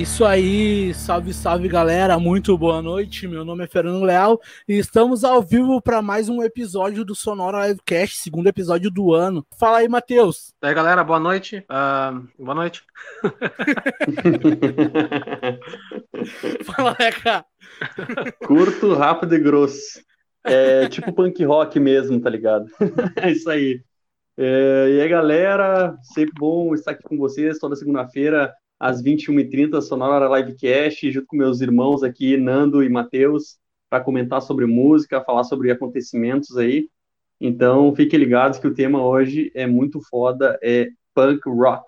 isso aí, salve, salve galera, muito boa noite. Meu nome é Fernando Leal e estamos ao vivo para mais um episódio do Sonora Livecast, segundo episódio do ano. Fala aí, Matheus. E aí, galera, boa noite. Uh, boa noite. Fala, Leca. Curto, rápido e grosso. É tipo punk rock mesmo, tá ligado? é isso aí. É, e aí, galera, sempre bom estar aqui com vocês toda segunda-feira às 21h30, Sonora Livecast, junto com meus irmãos aqui, Nando e Matheus, para comentar sobre música, falar sobre acontecimentos aí. Então, fiquem ligados que o tema hoje é muito foda, é punk rock.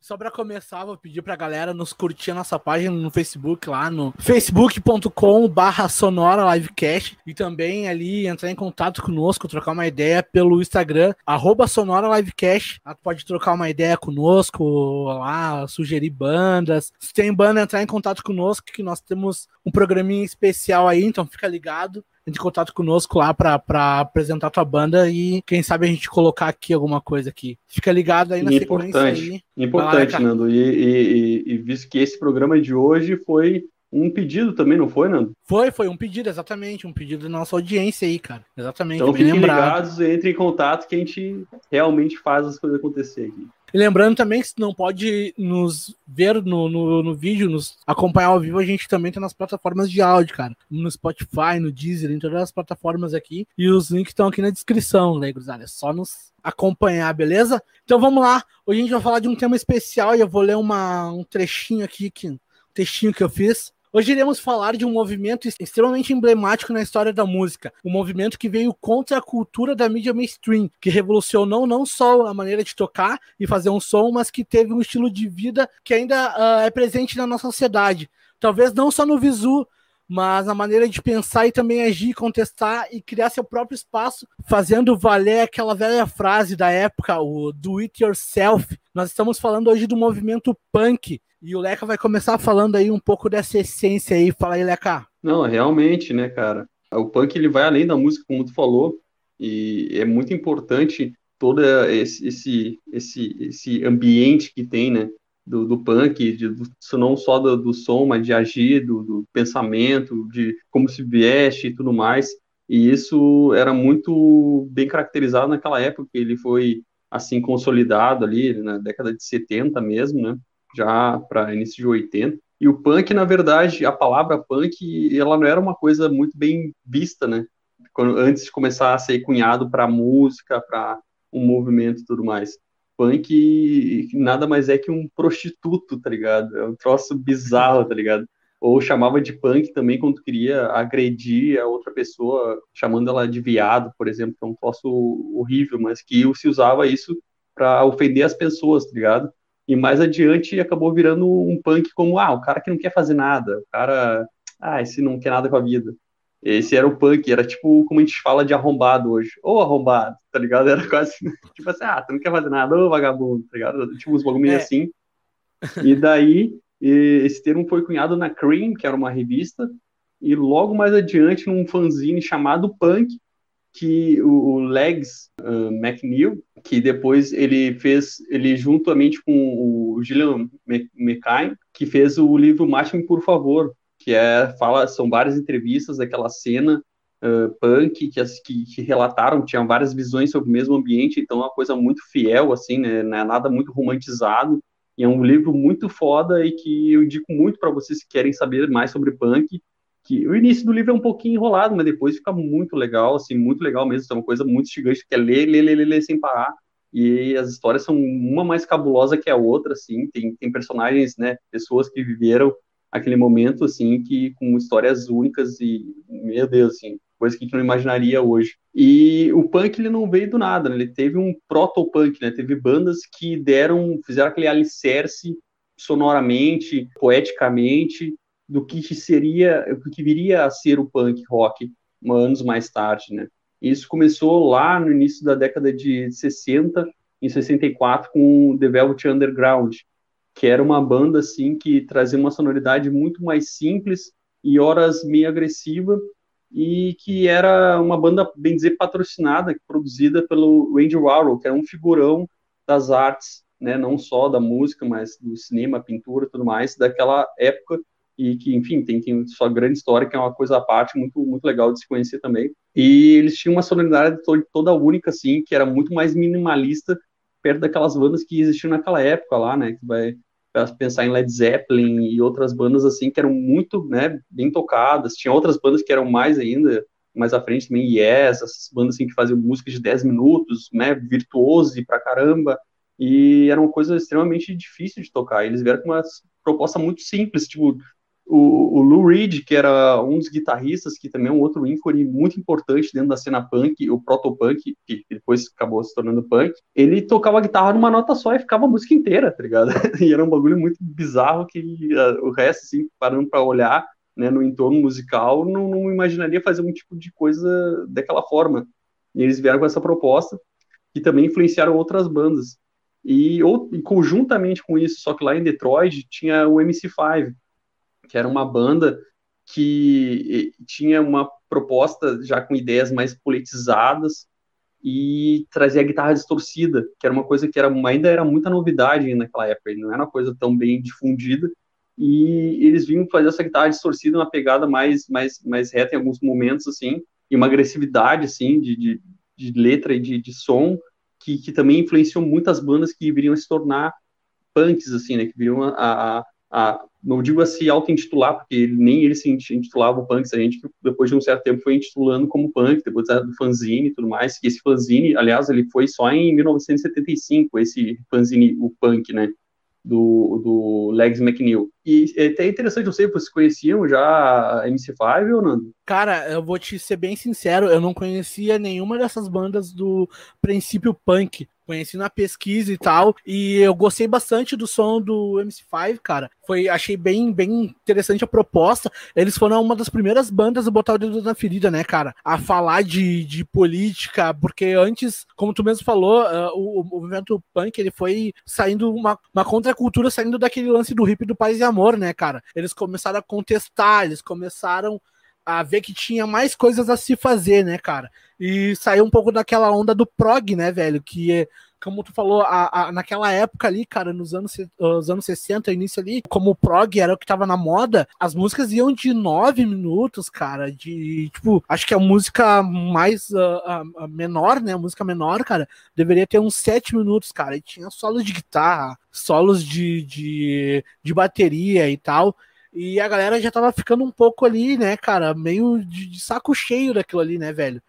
Só para começar, vou pedir pra galera nos curtir a nossa página no Facebook, lá no facebook.com barra sonora livecast e também ali entrar em contato conosco, trocar uma ideia pelo Instagram, arroba sonora livecast. Pode trocar uma ideia conosco lá, sugerir bandas. Se tem banda, entrar em contato conosco, que nós temos um programinha especial aí, então fica ligado entre em contato conosco lá para apresentar tua banda e quem sabe a gente colocar aqui alguma coisa aqui. Fica ligado aí na importante, sequência aí. Importante, lá, Nando. E, e, e, visto que esse programa de hoje foi um pedido também, não foi, Nando? Foi, foi um pedido, exatamente. Um pedido da nossa audiência aí, cara. Exatamente. Então fiquem lembrado. ligados, entre em contato que a gente realmente faz as coisas acontecer aqui. E lembrando também que se não pode nos ver no, no, no, vídeo, nos acompanhar ao vivo, a gente também tem nas plataformas de áudio, cara. No Spotify, no Deezer, em todas as plataformas aqui. E os links estão aqui na descrição, né? É só nos acompanhar, beleza? Então vamos lá. Hoje a gente vai falar de um tema especial e eu vou ler uma, um trechinho aqui, que, um textinho que eu fiz. Hoje iremos falar de um movimento extremamente emblemático na história da música, um movimento que veio contra a cultura da mídia mainstream, que revolucionou não só a maneira de tocar e fazer um som, mas que teve um estilo de vida que ainda uh, é presente na nossa sociedade. Talvez não só no visu, mas na maneira de pensar e também agir, contestar e criar seu próprio espaço, fazendo valer aquela velha frase da época, o do it yourself. Nós estamos falando hoje do movimento punk, e o Leca vai começar falando aí um pouco dessa essência aí. Fala aí, Leca. Não, realmente, né, cara? O punk ele vai além da música, como tu falou, e é muito importante todo esse, esse, esse, esse ambiente que tem, né? Do, do punk, de, do, não só do, do, som, mas de agir, do, do pensamento, de como se veste e tudo mais. E isso era muito bem caracterizado naquela época, ele foi assim consolidado ali na década de 70 mesmo, né? já para início de 80. E o punk, na verdade, a palavra punk, ela não era uma coisa muito bem vista, né? Quando, antes de começar a ser cunhado para música, para um movimento e tudo mais. Punk nada mais é que um prostituto, tá ligado? É um troço bizarro, tá ligado? Ou chamava de punk também quando queria agredir a outra pessoa, chamando ela de viado, por exemplo, que é um troço horrível, mas que se usava isso para ofender as pessoas, tá ligado? E mais adiante acabou virando um punk como, ah, o cara que não quer fazer nada, o cara, ah, esse não quer nada com a vida. Esse era o punk, era tipo como a gente fala de arrombado hoje. Ou arrombado, tá ligado? Era quase tipo assim, ah, tu não quer fazer nada, ô vagabundo, tá ligado? Tipo uns bagulho é. assim. E daí, esse termo foi cunhado na Cream, que era uma revista, e logo mais adiante num fanzine chamado Punk, que o, o Legs uh, McNeil, que depois ele fez, ele juntamente com o Gillian McKay, que fez o livro Mate-me por favor, que é fala são várias entrevistas daquela cena uh, punk que, que, que, relataram tinham várias visões sobre o mesmo ambiente, então é uma coisa muito fiel assim, né, não é nada muito romantizado. E é um livro muito foda e que eu indico muito para vocês que querem saber mais sobre punk que o início do livro é um pouquinho enrolado, mas depois fica muito legal, assim, muito legal mesmo, é uma coisa muito gigante, que é ler, ler, ler, ler, ler sem parar, e as histórias são uma mais cabulosa que a outra, assim, tem, tem personagens, né, pessoas que viveram aquele momento, assim, que com histórias únicas e, meu Deus, assim, coisa que a gente não imaginaria hoje. E o punk, ele não veio do nada, né? ele teve um proto-punk, né, teve bandas que deram, fizeram aquele alicerce sonoramente, poeticamente, do que seria, o que viria a ser o punk rock anos mais tarde, né? Isso começou lá no início da década de 60, em 64, com o The Velvet Underground, que era uma banda assim que trazia uma sonoridade muito mais simples e horas meio agressiva e que era uma banda bem dizer patrocinada, produzida pelo Randy Warhol, que era um figurão das artes né, não só da música, mas do cinema, pintura tudo mais, daquela época e que, enfim, tem, tem sua grande história, que é uma coisa à parte, muito, muito legal de se conhecer também. E eles tinham uma sonoridade toda única, assim, que era muito mais minimalista, perto daquelas bandas que existiam naquela época lá, né, que vai pensar em Led Zeppelin e outras bandas, assim, que eram muito, né, bem tocadas, tinha outras bandas que eram mais ainda, mais à frente também, Yes, essas bandas, assim, que faziam música de 10 minutos, né, virtuose pra caramba, e era uma coisa extremamente difícil de tocar. Eles vieram com uma proposta muito simples, tipo, o, o Lou Reed, que era um dos guitarristas, que também é um outro ícone muito importante dentro da cena punk, o proto-punk, que depois acabou se tornando punk, ele tocava a guitarra numa nota só e ficava a música inteira, tá ligado? E era um bagulho muito bizarro que uh, o resto, assim, parando para olhar, né, no entorno musical, não, não imaginaria fazer um tipo de coisa daquela forma. E eles vieram com essa proposta, que também influenciaram outras bandas. E, ou, e conjuntamente com isso, só que lá em Detroit tinha o MC5, que era uma banda que tinha uma proposta já com ideias mais politizadas e trazia a guitarra distorcida, que era uma coisa que era, ainda era muita novidade naquela época, não era uma coisa tão bem difundida, e eles vinham fazer essa guitarra distorcida, uma pegada mais, mais, mais reta em alguns momentos, assim, e uma agressividade, assim, de, de, de letra e de, de som, que, que também influenciou muitas bandas que viriam se tornar punks, assim, né, que viriam a, a, a não digo a se auto-intitular, porque nem ele se intitulava o punk, a gente depois de um certo tempo foi intitulando como punk, depois do fanzine e tudo mais, que esse fanzine, aliás, ele foi só em 1975, esse fanzine, o punk, né, do, do Legs McNeil. E é até interessante, não sei, vocês conheciam já a MC5 ou não? Cara, eu vou te ser bem sincero, eu não conhecia nenhuma dessas bandas do princípio punk conheci na pesquisa e tal, e eu gostei bastante do som do MC5, cara. Foi, achei bem, bem interessante a proposta. Eles foram uma das primeiras bandas a botar o dedo na ferida, né, cara? A falar de, de política, porque antes, como tu mesmo falou, uh, o, o, movimento punk, ele foi saindo uma, uma contracultura, saindo daquele lance do hip do paz e amor, né, cara? Eles começaram a contestar, eles começaram a ver que tinha mais coisas a se fazer, né, cara? E saiu um pouco daquela onda do prog, né, velho? Que, como tu falou, a, a, naquela época ali, cara, nos anos, os anos 60, início ali, como o prog era o que tava na moda, as músicas iam de nove minutos, cara, de, tipo, acho que a música mais menor, né, a música menor, cara, deveria ter uns sete minutos, cara, e tinha solos de guitarra, solos de, de, de bateria e tal, e a galera já tava ficando um pouco ali, né, cara, meio de, de saco cheio daquilo ali, né, velho?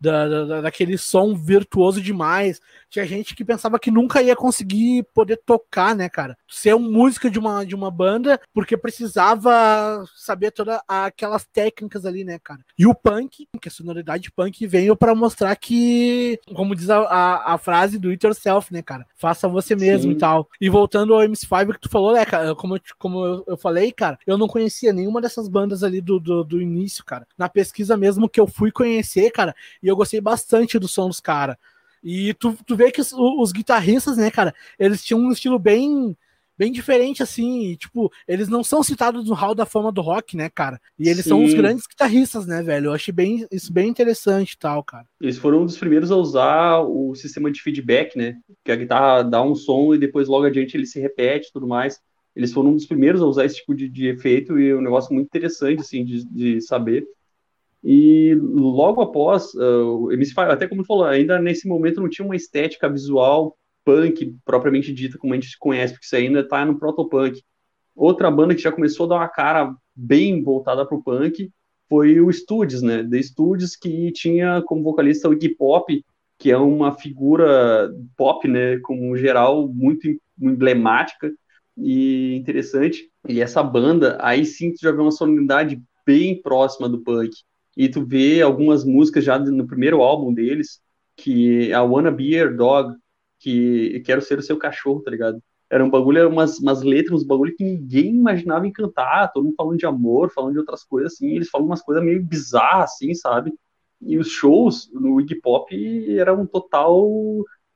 Da, da, daquele som virtuoso demais. Tinha gente que pensava que nunca ia conseguir poder tocar, né, cara? Ser um músico de uma, de uma banda, porque precisava saber todas aquelas técnicas ali, né, cara? E o punk, que a sonoridade punk veio para mostrar que, como diz a, a, a, frase do it yourself, né, cara? Faça você mesmo Sim. e tal. E voltando ao MC5 que tu falou, né, cara? Como, eu, como eu, eu falei, cara, eu não conhecia nenhuma dessas bandas ali do, do, do início, cara. Na pesquisa mesmo que eu fui conhecer, cara, e eu gostei bastante do som dos caras. E tu, tu vê que os, os, guitarristas, né, cara, eles tinham um estilo bem bem diferente, assim, e, tipo, eles não são citados no hall da fama do rock, né, cara? E eles Sim. são os grandes guitarristas, né, velho? Eu achei bem, isso bem interessante e tal, cara. Eles foram um dos primeiros a usar o sistema de feedback, né? Que a guitarra dá um som e depois logo adiante ele se repete e tudo mais. Eles foram um dos primeiros a usar esse tipo de, de efeito e é um negócio muito interessante, assim, de, de saber. E logo após, uh, o MC5, até como tu falou, ainda nesse momento não tinha uma estética visual punk propriamente dita, como a gente conhece, porque isso ainda está no protopunk. Outra banda que já começou a dar uma cara bem voltada para o punk foi o Studios, né? The Studios, que tinha como vocalista o Iggy Pop, que é uma figura pop, né, como geral, muito emblemática e interessante. E essa banda, aí sim, tu já vê uma sonoridade bem próxima do punk e tu vê algumas músicas já no primeiro álbum deles, que é a Wanna Be Your Dog, que quero ser o seu cachorro, tá ligado? Era um bagulho, umas, umas letras, uns bagulho que ninguém imaginava em cantar, todo mundo falando de amor, falando de outras coisas, assim, eles falam umas coisas meio bizarras, assim, sabe? E os shows no Iggy Pop era um total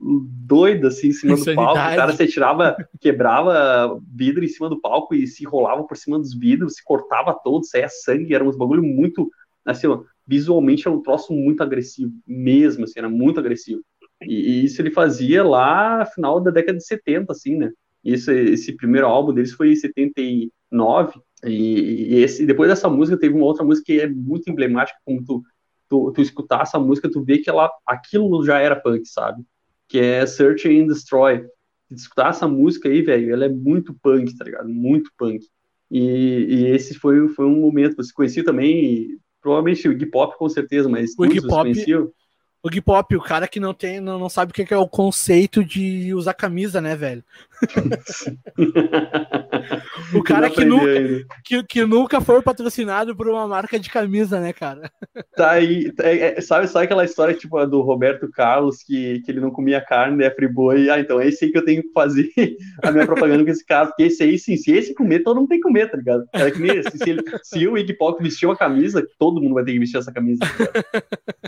doido, assim, em cima do palco. O cara se tirava, quebrava vidro em cima do palco e se rolava por cima dos vidros, se cortava todo, saía sangue, era uns bagulho muito assim, visualmente é um troço muito agressivo, mesmo, assim, era muito agressivo. E, e, isso ele fazia lá no final da década de 70, assim, né? Isso, esse primeiro álbum deles foi em 79, e, e esse, depois dessa música teve uma outra música que é muito emblemática, como tu, tu, tu escutar essa música, tu vê que ela, aquilo já era punk, sabe? Que é Search and Destroy. Escutar essa música aí, velho, ela é muito punk, tá ligado? Muito punk. E, e, esse foi, foi um momento. Você conhecia também, provavelmente o Iggy Pop com certeza, mas o Iggy Pop, o Iggy Pop, o cara que não tem, não, não sabe o que é o conceito de usar camisa, né, velho? o cara que nunca, que, que, nunca foi patrocinado por uma marca de camisa, né, cara? Tá aí, tá, é, sabe, sabe aquela história tipo do Roberto Carlos que, que ele não comia carne, é friboi? Ah, então é esse aí que eu tenho que fazer a minha propaganda com esse cara, porque esse aí, sim, se esse comer, todo mundo tem que comer, tá ligado? É que nem esse, se, ele, se o Iggy Pop vestiu a camisa, todo mundo vai ter que vestir essa camisa. Tá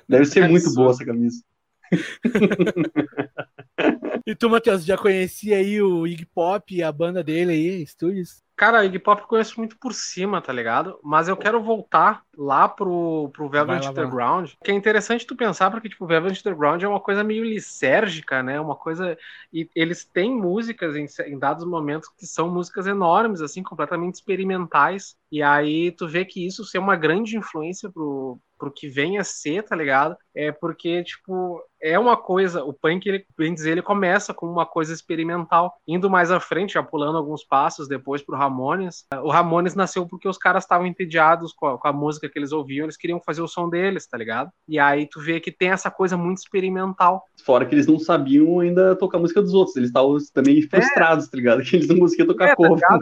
Deve ser muito boa essa camisa. e tu, Matheus, já conhecia aí o Iggy Pop e a banda dele aí, Estúdios? Cara, Iggy Pop eu conheço muito por cima, tá ligado? Mas eu quero voltar lá pro, pro Velvet lá, Underground, que é interessante tu pensar, porque, tipo, o Velvet Underground é uma coisa meio lisérgica, né? Uma coisa... E eles têm músicas em, em dados momentos que são músicas enormes, assim, completamente experimentais. E aí tu vê que isso ser uma grande influência pro, pro que vem a ser, tá ligado? É porque, tipo, é uma coisa, o punk, ele, bem dizer, ele começa com uma coisa experimental, indo mais à frente, já pulando alguns passos depois pro Ramones. O Ramones nasceu porque os caras estavam entediados com a, com a, música que eles ouviam, eles queriam fazer o som deles, tá ligado? E aí tu vê que tem essa coisa muito experimental. Fora que eles não sabiam ainda tocar a música dos outros, eles estavam também é. frustrados, é. tá ligado? Que eles não conseguiam tocar é, cover. Tá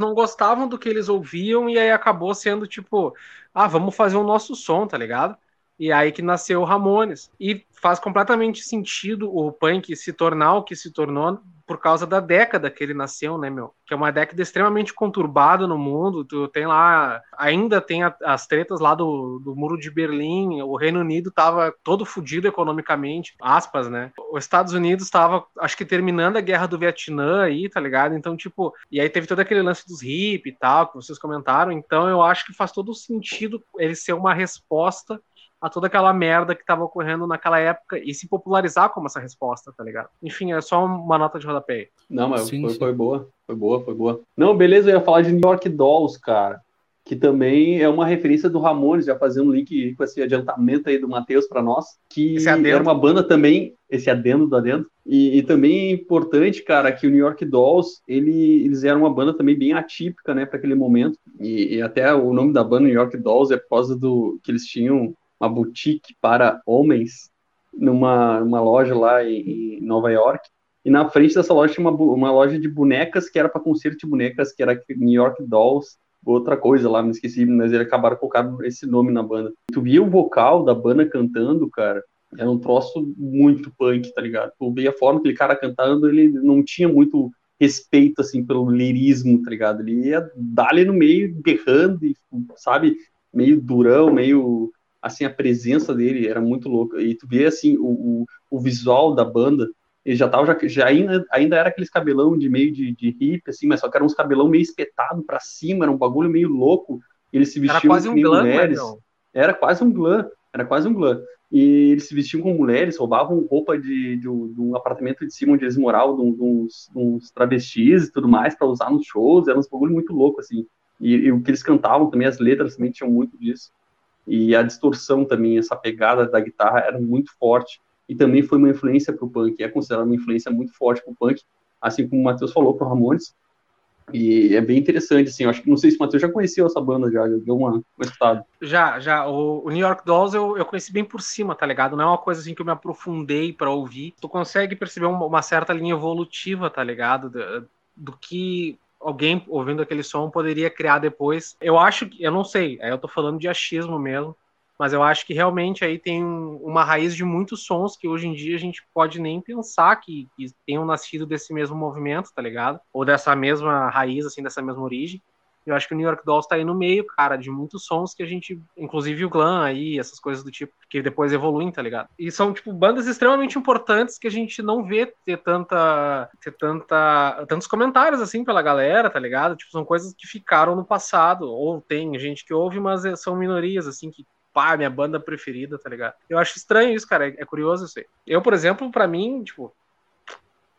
não gostavam do que eles ouviam e aí acabou sendo tipo, ah, vamos fazer o nosso som, tá ligado? E aí que nasceu o Ramones. E faz completamente sentido o punk se tornar o que se tornou por causa da década que ele nasceu, né, meu? Que é uma década extremamente conturbada no mundo. Tu tem lá, ainda tem a, as tretas lá do, do Muro de Berlim. O Reino Unido tava todo fodido economicamente, aspas, né? Os Estados Unidos tava, acho que terminando a guerra do Vietnã aí, tá ligado? Então, tipo, e aí teve todo aquele lance dos hip e tal, que vocês comentaram. Então, eu acho que faz todo sentido ele ser uma resposta a toda aquela merda que estava ocorrendo naquela época e se popularizar como essa resposta, tá ligado? Enfim, é só uma nota de rodapé. Não, mas sim, foi, sim. foi, boa, foi boa, foi boa. Não, beleza, eu ia falar de New York Dolls, cara, que também é uma referência do Ramones, já fazendo um link com esse adiantamento aí do Matheus para nós, que era uma banda também, esse adendo do adendo, e, e, também é importante, cara, que o New York Dolls, ele, eles eram uma banda também bem atípica, né, para aquele momento, e, e, até o nome da banda New York Dolls é por causa do que eles tinham uma boutique para homens numa, numa loja lá em, em, Nova York. E na frente dessa loja tinha uma, uma loja de bonecas que era para concerto de bonecas, que era New York Dolls, outra coisa lá, me esqueci, mas eles acabaram colocando esse nome na banda. Tu via o vocal da banda cantando, cara, era um troço muito punk, tá ligado? Tu via a forma que aquele cara cantando, ele não tinha muito respeito, assim, pelo lirismo, tá ligado? Ele ia dar ali no meio, berrando, sabe? Meio durão, meio assim, a presença dele era muito louca. E tu vê, assim, o, o, o visual da banda, ele já tava, já, já ainda, ainda era aqueles cabelão de meio de, de hippie, assim, mas só que era uns cabelão meio espetado para cima, era um bagulho meio louco. Eles se vestiam era quase um glam, mulheres. Era quase um glam, era quase um glam. E eles se vestiam com mulheres, roubavam roupa de, de, de um apartamento de cima onde eles moravam, de, de, uns, de uns, travestis e tudo mais, para usar nos shows, era uns bagulho muito louco, assim. E, e, o que eles cantavam também, as letras também tinham muito disso e a distorção também, essa pegada da guitarra era muito forte, e também foi uma influência para o punk, é considerada uma influência muito forte para o punk, assim como o Matheus falou para o Ramones, e é bem interessante, assim, eu acho que, não sei se o Matheus já conheceu essa banda, já, já deu uma, uma escutada. Já, já, o, o, New York Dolls eu, eu conheci bem por cima, tá ligado? Não é uma coisa, assim, que eu me aprofundei para ouvir, tu consegue perceber uma, uma, certa linha evolutiva, tá ligado? Do, do que alguém ouvindo aquele som poderia criar depois. Eu acho que, eu não sei, eu tô falando de achismo mesmo, mas eu acho que realmente aí tem uma raiz de muitos sons que hoje em dia a gente pode nem pensar que, que tenham nascido desse mesmo movimento, tá ligado? Ou dessa mesma raiz, assim, dessa mesma origem. Eu acho que o New York Dolls tá aí no meio, cara, de muitos sons que a gente, inclusive o Glam aí, essas coisas do tipo, que depois evoluem, tá ligado? E são, tipo, bandas extremamente importantes que a gente não vê ter tanta, ter tanta, tantos comentários, assim, pela galera, tá ligado? Tipo, são coisas que ficaram no passado, ou tem gente que ouve, mas é, são minorias, assim, que pá, minha banda preferida, tá ligado? Eu acho estranho isso, cara. É, é curioso isso aí. Eu, por exemplo, para mim, tipo,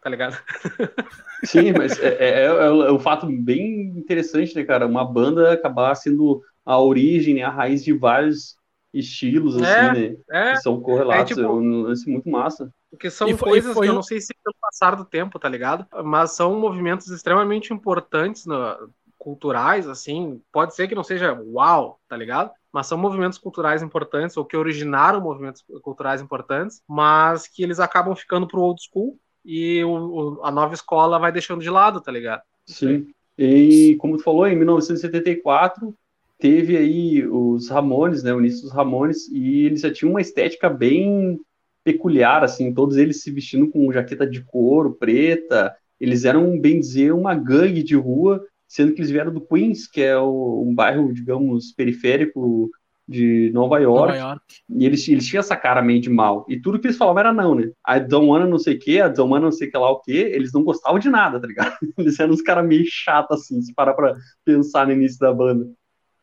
tá ligado? Sim, mas é, é, é, é, um fato bem interessante, né, cara? Uma banda acabar sendo a origem, né, a raiz de vários estilos, assim, é, né? É, que são correlatos. É, tipo, é um lance muito massa. Porque são foi, coisas que eu não sei se pelo passar do tempo, tá ligado? Mas são movimentos extremamente importantes no, culturais, assim. Pode ser que não seja uau, tá ligado? Mas são movimentos culturais importantes, ou que originaram movimentos culturais importantes, mas que eles acabam ficando pro old school e o, o, a nova escola vai deixando de lado, tá ligado? Sim. E como tu falou, em 1974 teve aí os Ramones, né, o início dos Ramones, e eles já tinham uma estética bem peculiar, assim, todos eles se vestindo com jaqueta de couro preta, eles eram, bem dizer, uma gangue de rua, sendo que eles vieram do Queens, que é o, um bairro, digamos, periférico de Nova York, Nova York, e eles, eles tinham essa cara meio de mal, e tudo que eles falavam era não, né, a don't wanna não sei o que, a don't wanna não sei que lá o que, eles não gostavam de nada, tá ligado? Eles eram uns caras meio chatos, assim, se parar pra pensar no início da banda.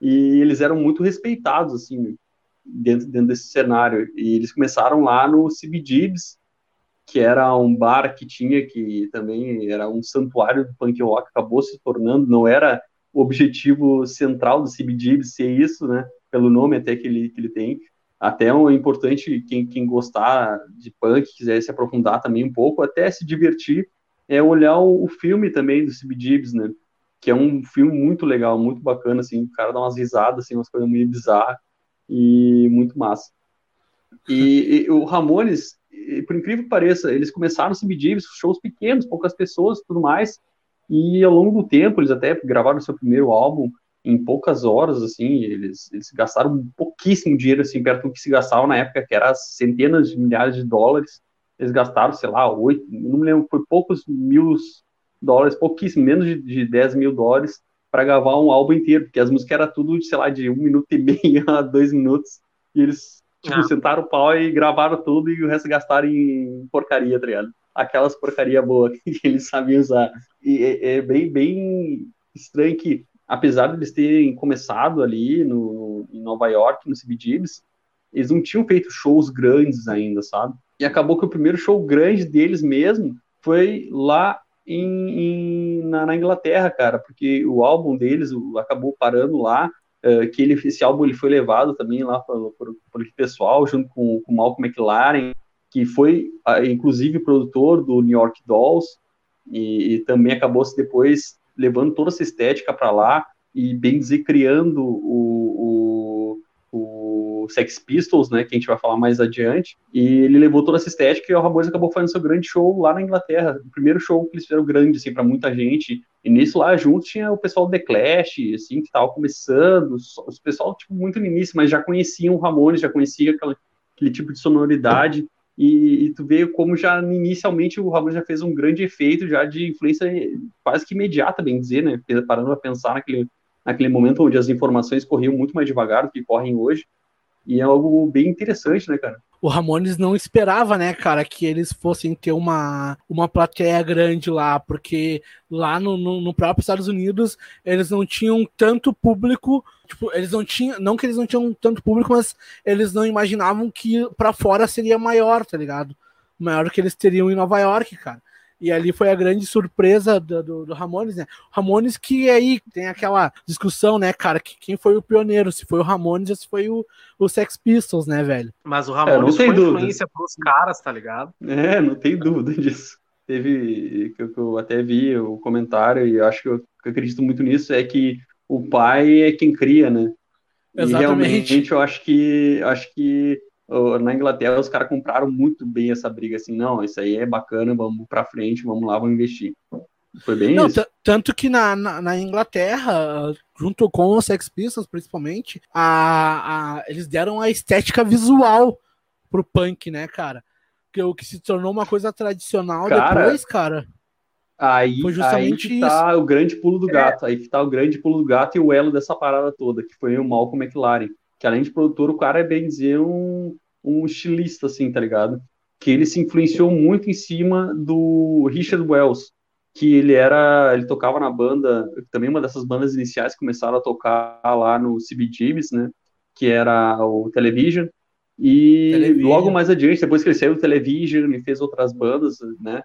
E eles eram muito respeitados, assim, dentro, dentro desse cenário. E eles começaram lá no CBGBs, que era um bar que tinha, que também era um santuário do punk rock, acabou se tornando, não era o objetivo central do CBGBs ser isso, né, pelo nome até que ele, que ele tem. Até é importante, quem, quem gostar de punk, quiser se aprofundar também um pouco, até se divertir, é olhar o, o filme também do CBGBs, né, que é um filme muito legal, muito bacana, assim, o cara dá umas risadas, assim, umas coisas meio bizarras, e muito massa. E, e o Ramones, por incrível que pareça, eles começaram subir shows pequenos, poucas pessoas, tudo mais, e ao longo do tempo, eles até gravaram seu primeiro álbum em poucas horas, assim, eles, eles gastaram pouquíssimo dinheiro, assim, perto do que se gastava na época, que era centenas de milhares de dólares, eles gastaram, sei lá, oito, não me lembro, foi poucos mil dólares, pouquíssimo, menos de, de 10 mil dólares, para gravar um álbum inteiro, porque as músicas eram tudo, sei lá, de um minuto e meio a dois minutos, e eles tipo, ah. sentaram o pau e gravaram tudo e o resto gastaram em porcaria, tá ligado? Aquelas porcaria boa que eles sabiam usar. E é, é, bem, bem estranho que, apesar de eles terem começado ali no, em Nova York, no CBGBs, eles não tinham feito shows grandes ainda, sabe? E acabou que o primeiro show grande deles mesmo foi lá em, em na, na, Inglaterra, cara, porque o álbum deles o, acabou parando lá, uh, que ele, esse álbum ele foi levado também lá por, por, pessoal, junto com o Malcolm McLaren, que foi uh, inclusive produtor do New York Dolls, e, e também acabou-se depois levando toda essa estética para lá, e bem dizer, criando o, o, o Sex Pistols, né, que a gente vai falar mais adiante, e ele levou toda essa estética e o Ramones acabou fazendo seu grande show lá na Inglaterra, o primeiro show que eles fizeram grande, assim, para muita gente, e nisso lá junto tinha o pessoal do The Clash, assim, que tava começando, os pessoal, tipo, muito no início, mas já conheciam o Ramones, já conhecia aquela, aquele tipo de sonoridade, e, e, tu vê como já inicialmente o Ramones já fez um grande efeito já de influência quase que imediata, bem dizer, né, parando a pensar naquele, naquele momento onde as informações corriam muito mais devagar do que correm hoje, e é algo bem interessante, né, cara? O Ramones não esperava, né, cara, que eles fossem ter uma, uma plateia grande lá, porque lá no, no, no próprio Estados Unidos eles não tinham tanto público, tipo, eles não tinham, não que eles não tinham tanto público, mas eles não imaginavam que para fora seria maior, tá ligado? Maior que eles teriam em Nova York, cara. E ali foi a grande surpresa do, do, do, Ramones, né? Ramones que aí tem aquela discussão, né, cara, que quem foi o pioneiro, se foi o Ramones ou se foi o, o Sex Pistols, né, velho? Mas o Ramones é, foi dúvida. influência pros caras, tá ligado? É, não tem dúvida disso. Teve, que eu, que eu até vi o comentário e acho que eu, que eu acredito muito nisso, é que o pai é quem cria, né? Exatamente. E realmente eu acho que acho que na Inglaterra os caras compraram muito bem essa briga, assim, não, isso aí é bacana, vamos para frente, vamos lá, vamos investir. Foi bem não, isso. Tanto que na, na, na, Inglaterra, junto com os Sex Pistols, principalmente, a, a, eles deram a estética visual pro punk, né, cara? Que o que se tornou uma coisa tradicional cara, depois, cara. Aí, foi justamente aí que tá isso. o grande pulo do é. gato. É. Aí que tá o grande pulo do gato e o elo dessa parada toda, que foi o Malcolm McLaren que além de produtor, o cara é bem dizer um, um estilista, assim, tá ligado? Que ele se influenciou muito em cima do Richard Wells, que ele era, ele tocava na banda, também uma dessas bandas iniciais que começaram a tocar lá no CBGBs, né? que era o Television. E Television. logo mais adiante, depois que ele saiu do Television, ele fez outras bandas, né?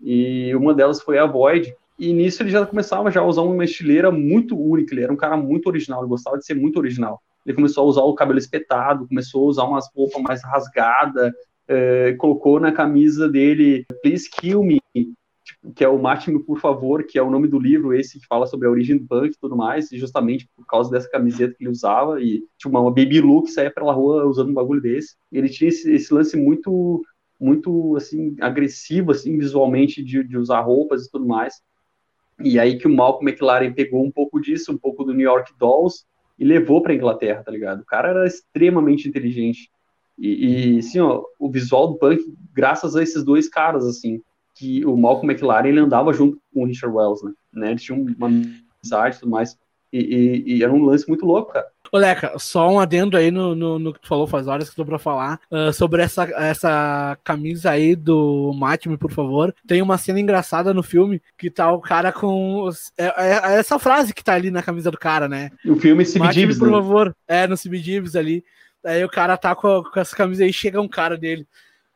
E uma delas foi a Void. E nisso ele já começava já a usar uma estileira muito única, ele era um cara muito original, ele gostava de ser muito original. Ele começou a usar o cabelo espetado, começou a usar umas roupas mais rasgadas, é, colocou na camisa dele Please Kill Me, tipo, que é o Mate-me por favor, que é o nome do livro esse que fala sobre a origem do punk e tudo mais, e justamente por causa dessa camiseta que ele usava, e tinha uma, uma baby look, saia pela rua usando um bagulho desse. Ele tinha esse, esse lance muito muito assim agressivo assim visualmente de, de usar roupas e tudo mais e aí que o Malcolm McLaren pegou um pouco disso um pouco do New York Dolls e levou para Inglaterra tá ligado? O cara era extremamente inteligente. E, e assim ó o visual do punk graças a esses dois caras assim que o Malcolm McLaren ele andava junto com o Richard Wells né, né? eles tinham uma amizade e tudo mais. E, e, e era um lance muito louco cara Ô, Leca, só um adendo aí no, no, no, que tu falou, faz horas que tô pra falar, uh, sobre essa, essa camisa aí do Matme, por favor. Tem uma cena engraçada no filme que tá o cara com. Os, é, é, é, essa frase que tá ali na camisa do cara, né? O filme CBGBs, por né? favor. É, no CBGBs ali. Aí o cara tá com, com essa camisa aí, chega um cara dele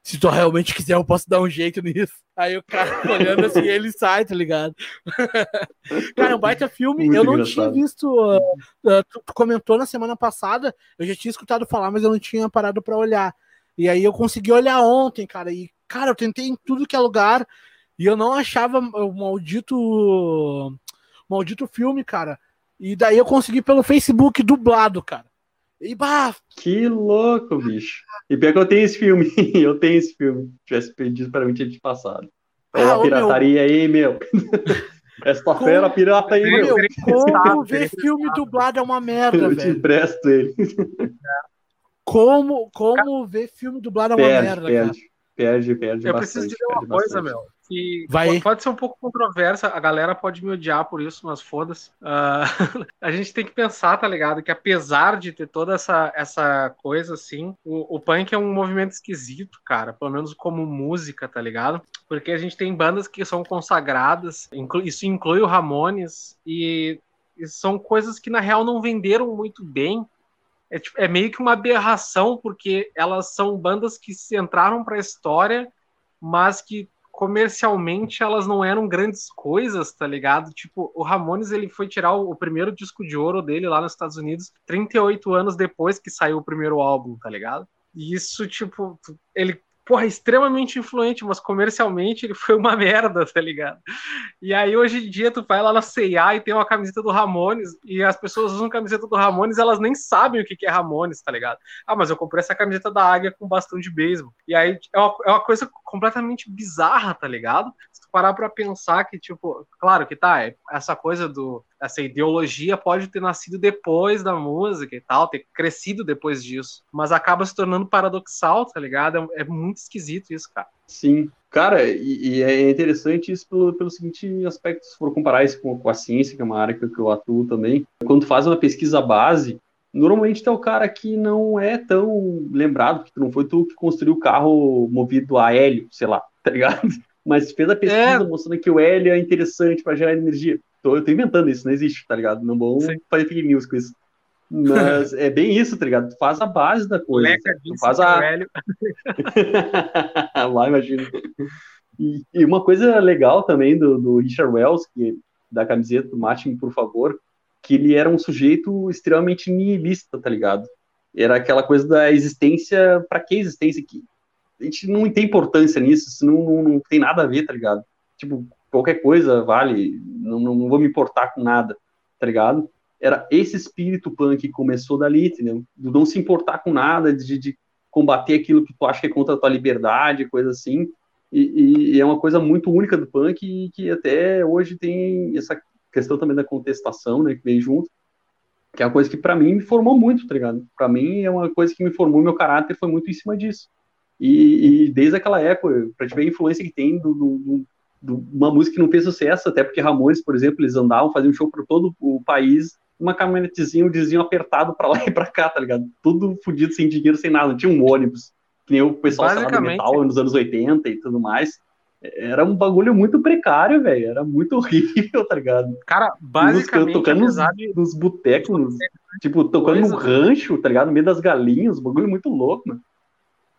se tu realmente quiser, eu posso dar um jeito nisso. Aí o cara olhando assim, ele sai, tá ligado? cara, é um baita filme. Muito eu não engraçado. tinha visto. Uh, uh, tu, tu, comentou na semana passada, eu já tinha escutado falar, mas eu não tinha parado para olhar. E aí eu consegui olhar ontem, cara. E, cara, eu tentei em tudo que é lugar e eu não achava o maldito. Maldito filme, cara. E daí eu consegui pelo Facebook dublado, cara. E bah! Que louco, bicho. E pior que eu tenho esse filme. eu tenho esse filme. Se tivesse pedido para mim, tinha te passado. É ah, a pirataria meu... aí, meu. Esta como... fera pirata aí, meu. meu. Como ver filme dublado é uma merda, eu velho. Eu te empresto ele. Como, como ver filme dublado é uma perde, merda, perde, cara. Perde, perde, Eu bastante, preciso dizer uma coisa, bastante. meu que Vai. pode ser um pouco controversa, a galera pode me odiar por isso, mas foda-se. Uh, a gente tem que pensar, tá ligado? Que apesar de ter toda essa, essa coisa assim, o, o punk é um movimento esquisito, cara, pelo menos como música, tá ligado? Porque a gente tem bandas que são consagradas, isso inclui o Ramones, e, e são coisas que na real não venderam muito bem. É, tipo, é meio que uma aberração, porque elas são bandas que se entraram para a história, mas que comercialmente elas não eram grandes coisas, tá ligado? Tipo, o Ramones ele foi tirar o, o, primeiro disco de ouro dele lá nos Estados Unidos 38 anos depois que saiu o primeiro álbum, tá ligado? E isso, tipo, ele porra, extremamente influente, mas comercialmente ele foi uma merda, tá ligado? E aí hoje em dia tu vai lá na C&A e tem uma camiseta do Ramones e as pessoas usam camiseta do Ramones elas nem sabem o que é Ramones, tá ligado? Ah, mas eu comprei essa camiseta da Águia com bastão de beisebol. E aí é uma, é uma coisa completamente bizarra, tá ligado? Se tu parar pra pensar que, tipo, claro que tá, é essa coisa do essa ideologia pode ter nascido depois da música e tal, ter crescido depois disso, mas acaba se tornando paradoxal, tá ligado? É, é muito esquisito isso, cara. Sim, cara, e, e, é interessante isso pelo, pelo seguinte aspecto, se for comparar isso com, com a ciência, que é uma área que, eu atuo também, quando tu faz uma pesquisa base, normalmente tem o cara que não é tão lembrado, que não foi tu que construiu o carro movido a hélio, sei lá, tá ligado? Mas fez a pesquisa é. mostrando que o hélio é interessante para gerar energia tô, eu tô inventando isso, não existe, tá ligado? Não vou Sim. fazer fake news com isso. Mas é bem isso, tá ligado? Tu faz a base da coisa. Leca tu faz a. Lá, imagina. E, e, uma coisa legal também do, do Richard Wells, que, da camiseta do Martin, por favor, que ele era um sujeito extremamente nihilista, tá ligado? Era aquela coisa da existência, para que existência? Que a gente não tem importância nisso, isso não, não, não tem nada a ver, tá ligado? Tipo, qualquer coisa vale, não, não vou me importar com nada, tá ligado? Era esse espírito punk que começou dali, entendeu? Do não se importar com nada, de, de combater aquilo que tu acha que é contra a tua liberdade, coisa assim. E, e, é uma coisa muito única do punk e que até hoje tem essa questão também da contestação, né, que vem junto, que é uma coisa que para mim me formou muito, tá ligado? Para mim é uma coisa que me formou, meu caráter foi muito em cima disso. E, e desde aquela época, para te ver a influência que tem do, do, uma música que não fez sucesso, até porque Ramones, por exemplo, eles andavam, faziam show por todo o país, uma caminhonetezinha, um dizinho apertado para lá e para cá, tá ligado? Tudo fodido, sem dinheiro, sem nada, não tinha um ônibus, que nem o pessoal do metal nos anos 80 e tudo mais. era um bagulho muito precário, velho. Era muito horrível, tá ligado? Cara, basicamente, tocando nos, nos botecos, tipo, tocando Coisa, no rancho, tá ligado? No meio das galinhas, um bagulho muito louco, mano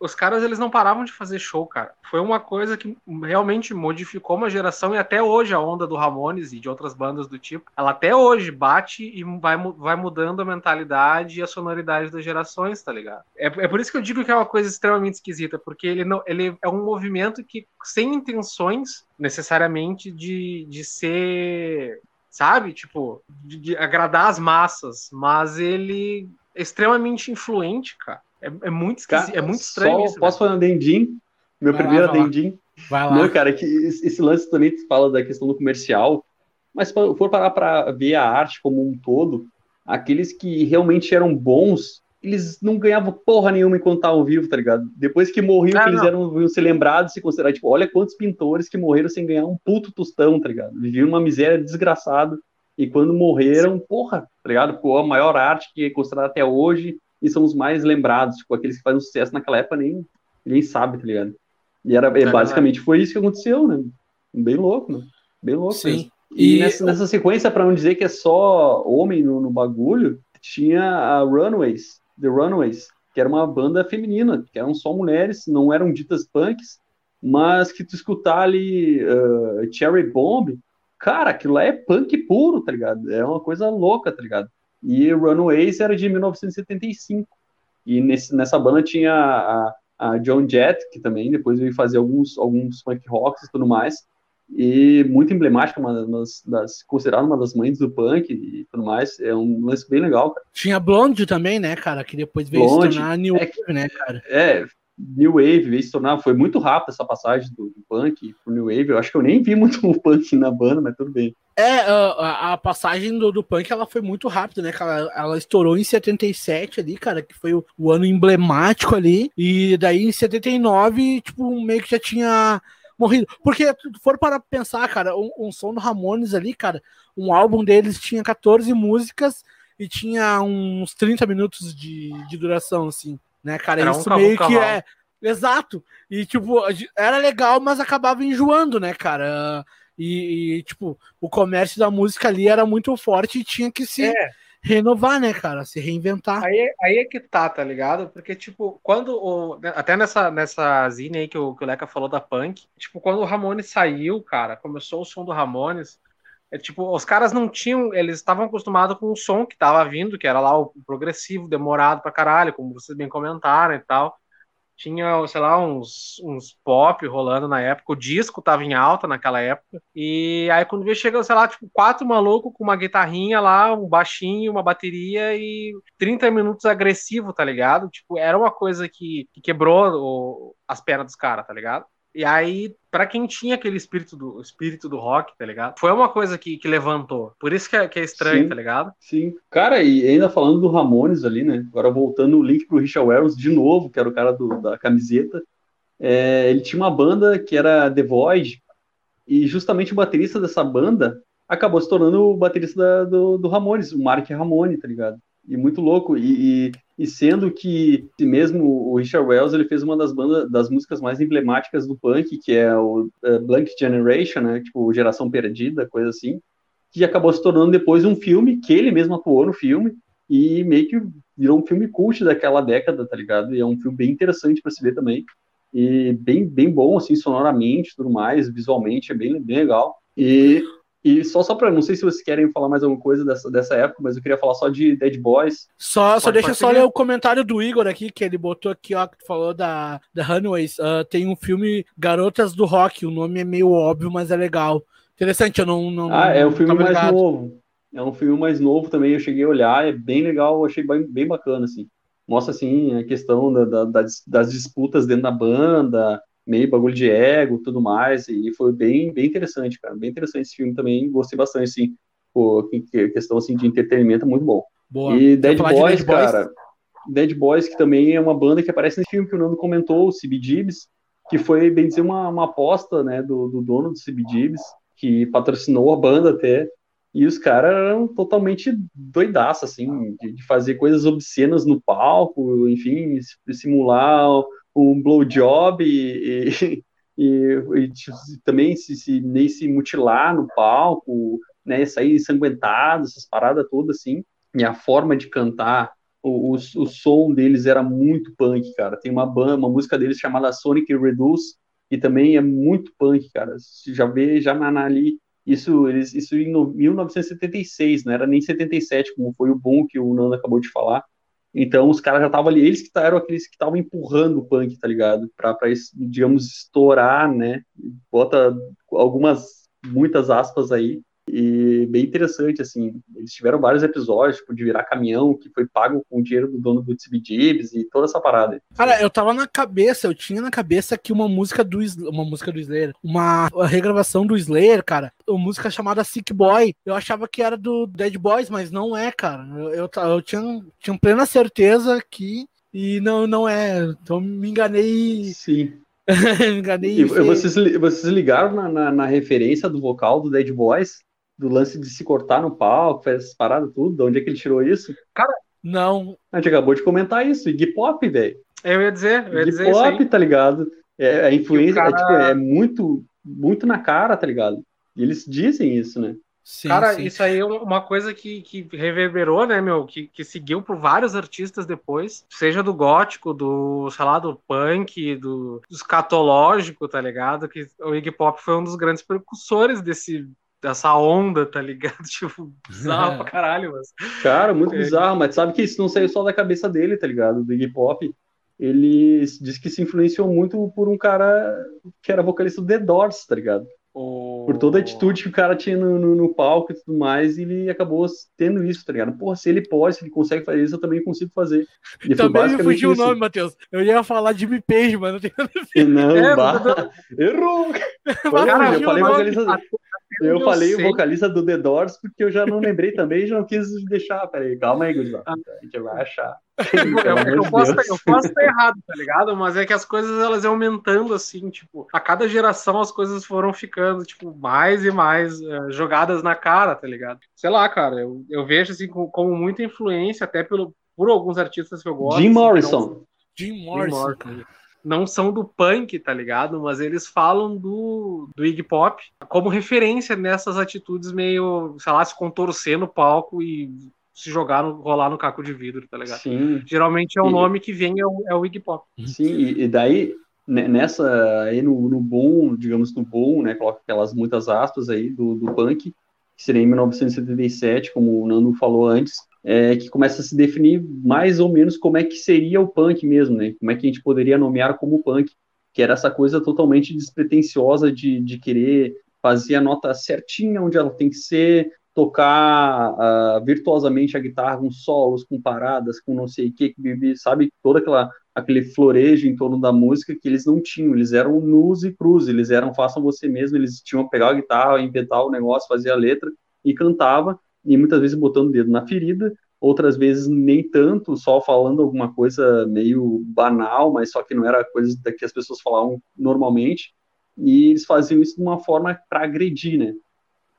os caras eles não paravam de fazer show, cara. Foi uma coisa que realmente modificou uma geração e até hoje a onda do Ramones e de outras bandas do tipo, ela até hoje bate e vai, vai mudando a mentalidade e a sonoridade das gerações, tá ligado? É, é por isso que eu digo que é uma coisa extremamente esquisita, porque ele, não, ele é um movimento que sem intenções necessariamente de, de ser, sabe, tipo, de, de agradar as massas, mas ele é extremamente influente, cara. É, é muito esquisito, é muito estranho isso. Posso fazer um adendim? Meu vai primeiro lá, adendim. Vai lá. Não, cara, é que esse lance também fala da questão do comercial, mas se for parar para ver a arte como um todo, aqueles que realmente eram bons, eles não ganhavam porra nenhuma enquanto estavam vivos, tá ligado? Depois que morriam, ah, eles eram iam ser lembrados e considerados, tipo, olha quantos pintores que morreram sem ganhar um puto tostão, tá ligado? Viviam uma miséria desgraçada. E quando morreram, porra, tá ligado? Pô, a maior arte que é considerada até hoje, e são os mais lembrados, tipo, aqueles que fazem sucesso naquela época nem, nem sabe, tá ligado? E era, basicamente foi isso que aconteceu, né? Bem louco, né? Bem louco. Sim. Mesmo. E, e nessa, nessa, sequência, para não dizer que é só homem no, no, bagulho, tinha a Runaways, The Runaways, que era uma banda feminina, que eram só mulheres, não eram ditas punks, mas que tu escutar ali uh, Cherry Bomb, cara, aquilo lá é punk puro, tá ligado? É uma coisa louca, tá ligado? E Runaways era de 1975. E nesse, nessa banda tinha a, a John Jett, que também depois veio fazer alguns, alguns punk rocks e tudo mais. E muito emblemática, uma das, das considerada uma das mães do punk e tudo mais. É um lance bem legal, cara. Tinha Blonde também, né, cara? Que depois veio Blonde, se tornar New é, Wave, né, cara? É, New Wave veio se tornar. Foi muito rápido essa passagem do, do punk pro New Wave. Eu acho que eu nem vi muito o punk na banda, mas tudo bem. É, a, a passagem do, do punk ela foi muito rápida, né, cara? Ela estourou em 77 ali, cara, que foi o, o ano emblemático ali. E daí em 79, tipo, meio que já tinha morrido. Porque for para pensar, cara, um, um, som do Ramones ali, cara, um álbum deles tinha 14 músicas e tinha uns 30 minutos de, de duração, assim, né, cara? Era Isso um meio que é. Exato. E, tipo, era legal, mas acabava enjoando, né, cara? E, e, tipo, o comércio da música ali era muito forte e tinha que se é. renovar, né, cara? Se reinventar. Aí, aí é que tá, tá ligado? Porque, tipo, quando o. Até nessa, nessa zine aí que o, que o Leca falou da punk, tipo, quando o Ramones saiu, cara, começou o som do Ramones. É, tipo, os caras não tinham, eles estavam acostumados com o som que tava vindo, que era lá o progressivo, demorado pra caralho, como vocês bem comentaram e tal tinha, sei lá, uns, uns pop rolando na época, o disco tava em alta naquela época, e aí quando veio chega, sei lá, tipo, quatro malucos com uma guitarrinha lá, um baixinho, uma bateria e 30 minutos agressivo, tá ligado? Tipo, era uma coisa que, que quebrou o, as pernas dos caras, tá ligado? E aí, para quem tinha aquele espírito do espírito do rock, tá ligado? Foi uma coisa que, que levantou. Por isso que é, que é estranho, sim, tá ligado? Sim. Cara, e ainda falando do Ramones ali, né? Agora voltando o link pro Richard Wells de novo, que era o cara do, da camiseta. É, ele tinha uma banda que era The Void, e justamente o baterista dessa banda acabou se tornando o baterista da, do, do Ramones, o Mark Ramone, tá ligado? E muito louco. E, e, e, sendo que mesmo o Richard Wells ele fez uma das bandas, das músicas mais emblemáticas do punk, que é o uh, Blank Generation, né? Tipo, Geração Perdida, coisa assim, que acabou se tornando depois um filme que ele mesmo atuou no filme e meio que virou um filme cult daquela década, tá ligado? E é um filme bem interessante para se ver também. E bem, bem bom, assim, sonoramente tudo mais, visualmente, é bem, bem legal. E e só, só para não sei se vocês querem falar mais alguma coisa dessa, dessa época, mas eu queria falar só de Dead Boys. Só, só deixa só ler o comentário do Igor aqui, que ele botou aqui, ó, que falou da, da Runaways. Uh, tem um filme Garotas do Rock, o nome é meio óbvio, mas é legal. Interessante, eu não. não ah, é um filme mais ligado. novo. É um filme mais novo também, eu cheguei a olhar, é bem legal, achei bem, bem bacana, assim. Mostra, assim, a questão da, da, das, das disputas dentro da banda, meio bagulho de ego tudo mais, e foi bem, bem interessante, cara, bem interessante esse filme também, gostei bastante, assim, questão, assim, de entretenimento é muito bom. Boa. E Dead Boys, Dead cara, Boys? Dead Boys, que também é uma banda que aparece nesse filme que o Nando comentou, o CBGBs, que foi, bem dizer, uma, uma aposta, né, do, do dono do CBGBs, que patrocinou a banda até, e os caras eram totalmente doidaços, assim, de, de, fazer coisas obscenas no palco, enfim, simular um blowjob e, e, e, e também se, se, nem se mutilar no palco, né, sair ensanguentado, essas paradas todas assim, e a forma de cantar, o, o, o, som deles era muito punk, cara. Tem uma banda, uma música deles chamada Sonic Reduce, que também é muito punk, cara. Você já vê já ali isso, eles, isso em 1976, não era nem 77, como foi o boom que o Nando acabou de falar. Então os caras já estavam ali, eles que eram aqueles que estavam empurrando o punk, tá ligado? Pra, pra, digamos, estourar, né? Bota algumas, muitas aspas aí, e bem interessante, assim, eles tiveram vários episódios, tipo, de virar caminhão, que foi pago com o dinheiro do dono do Dibs e toda essa parada. Cara, eu tava na cabeça, eu tinha na cabeça que uma música do uma música do Slayer, uma regravação do Slayer, cara, uma música chamada Sick Boy, eu achava que era do Dead Boys, mas não é, cara. Eu, eu, eu tinha, tinha plena certeza que e não, não é. Então me enganei. Sim. me enganei. E, vocês, vocês ligaram na, na, na, referência do vocal do Dead Boys? Do lance de se cortar no palco, faz essas paradas tudo, de onde é que ele tirou isso? Cara, não. A gente acabou de comentar isso, Iggy Pop, velho. Eu ia dizer, eu ia Iggy dizer Pop, tá ligado? É, a influência cara... é, tipo, é muito, muito na cara, tá ligado? E eles dizem isso, né? Sim, cara, sim. isso aí é uma coisa que, que reverberou, né, meu? Que, que seguiu por vários artistas depois, seja do gótico, do, sei lá, do punk, do, do escatológico, tá ligado? Que o Iggy Pop foi um dos grandes precursores desse, dessa onda, tá ligado? Tipo, bizarro é. pra caralho, mas. Cara, muito é. bizarro, mas sabe que isso não saiu só da cabeça dele, tá ligado? Do hip hop. Ele diz que se influenciou muito por um cara que era vocalista do The Doors, tá ligado? Oh. Por toda a atitude que o cara tinha no, no, no, palco e tudo mais, ele acabou tendo isso, tá ligado? Porra, se ele pode, se ele consegue fazer isso, eu também consigo fazer. E também me fugiu o nome, Matheus. Eu ia falar Jimmy Page, mas não tem nada a ver. Não, é, Errou! Cara, eu falei vocalista... Eu, falei sei. o vocalista do The Doors porque eu já não lembrei também já não quis deixar. Peraí, calma aí, Gustavo. Ah. A gente vai achar. eu, eu, posso, eu posso estar errado, tá ligado? Mas é que as coisas elas iam aumentando assim, tipo, a cada geração as coisas foram ficando, tipo, mais e mais uh, jogadas na cara, tá ligado? Sei lá, cara, eu, eu vejo assim como, como muita influência, até pelo, por alguns artistas que eu gosto. Jim assim, Morrison. Jim Morrison. Jim Morrison não são do punk, tá ligado? Mas eles falam do, do Iggy Pop como referência nessas atitudes meio, sei lá, se contorcer no palco e se jogar, no, rolar no caco de vidro, tá ligado? Sim. Geralmente é o e... nome que vem, é o, é o Iggy Pop. Sim, e, daí, nessa, aí no, no boom, digamos no boom, né, coloca aquelas muitas aspas aí do, do punk, que seria em 1977, como o Nando falou antes, é, que começa a se definir mais ou menos como é que seria o punk mesmo, né? Como é que a gente poderia nomear como punk, que era essa coisa totalmente despretensiosa de, de querer fazer a nota certinha onde ela tem que ser, tocar uh, virtuosamente a guitarra com solos, com paradas, com não sei o que, sabe? Toda aquela aquele florejo em torno da música que eles não tinham, eles eram nus e cruz, eles eram façam você mesmo, eles tinham que pegar a guitarra, inventar o negócio, fazer a letra e cantava, e muitas vezes botando o dedo na ferida, outras vezes nem tanto, só falando alguma coisa meio banal, mas só que não era coisa que as pessoas falavam normalmente, e eles faziam isso de uma forma para agredir, né?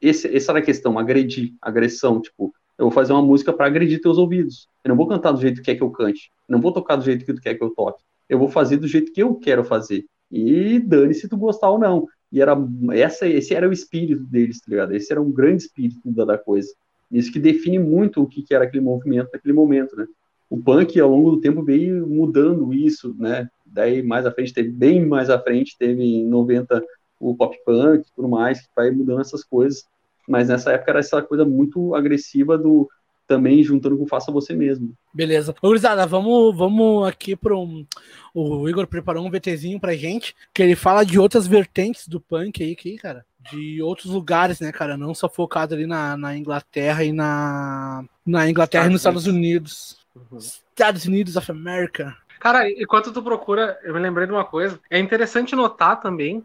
Esse, essa era a questão, agredir, agressão, tipo, eu vou fazer uma música para agredir teus ouvidos. Eu não vou cantar do jeito que quer que eu cante, não vou tocar do jeito que tu quer que eu toque. Eu vou fazer do jeito que eu quero fazer. E dane se tu gostar ou não. E era essa, esse era o espírito deles, tá ligado? Esse era um grande espírito da, da coisa. Isso que define muito o que, era aquele movimento naquele momento, né? O punk, ao longo do tempo, veio mudando isso, né? Daí, mais à frente, teve bem mais à frente, teve em 90 o pop punk e tudo mais, que vai mudando essas coisas. Mas nessa época era essa coisa muito agressiva do também juntando com faça você mesmo. Beleza. Gurizada, vamos, vamos aqui para um. O Igor preparou um VTzinho pra gente, que ele fala de outras vertentes do punk aí, que, cara de outros lugares, né, cara? Não só focado ali na, na Inglaterra e na, na Inglaterra Estados e nos Estados Unidos. Uhum. Estados Unidos of America. Cara, enquanto tu procura, eu me lembrei de uma coisa. É interessante notar também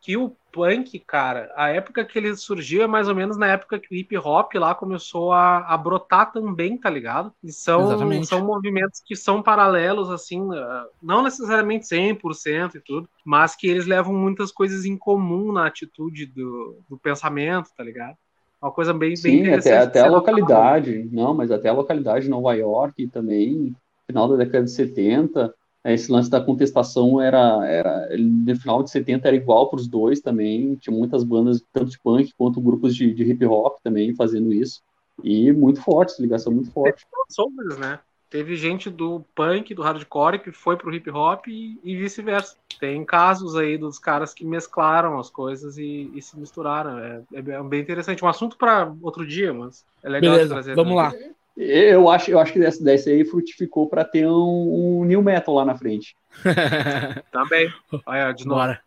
que o punk, cara, a época que ele surgiu é mais ou menos na época que o hip hop lá começou a, a brotar também, tá ligado? E são, são movimentos que são paralelos, assim, eh, não necessariamente 100% e tudo, mas que eles levam muitas coisas em comum na atitude do, do pensamento, tá ligado? Uma coisa bem, Sim, bem até, até a localidade, não, mas até a localidade de Nova York também, final da década de 70, esse lance da contestação era, era no final de 70 era igual para os dois também, tinha muitas bandas, tanto de punk quanto grupos de, de hip hop também fazendo isso, e muito forte, ligação muito forte. Sombras, né? Teve gente do punk, do hardcore, que foi pro hip hop e, e vice-versa. Tem casos aí dos caras que mesclaram as coisas e, e se misturaram. É, é, bem interessante. Um assunto para outro dia, mas é legal Beleza, trazer. Vamos lá. Eu acho, eu acho que dessa, dessa aí frutificou para ter um, um new metal lá na frente. Também. Olha, de novo. Bora.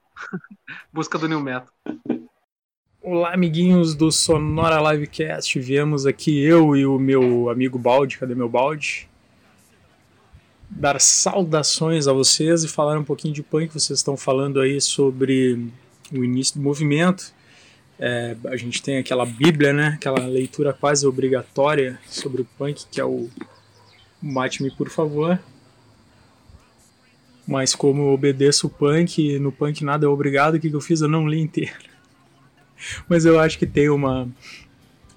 Busca do new metal. Olá, amiguinhos do Sonora Livecast. Viemos aqui eu e o meu amigo Balde. Cadê meu Balde? Dar saudações a vocês e falar um pouquinho de punk. Vocês estão falando aí sobre o início do movimento. É, a gente tem aquela Bíblia, né? Aquela leitura quase obrigatória sobre o punk, que é o Mate-me, por favor. Mas como eu obedeço o punk, no punk nada é obrigado, o que, que eu fiz? Eu não li inteiro. Mas eu acho que tem uma.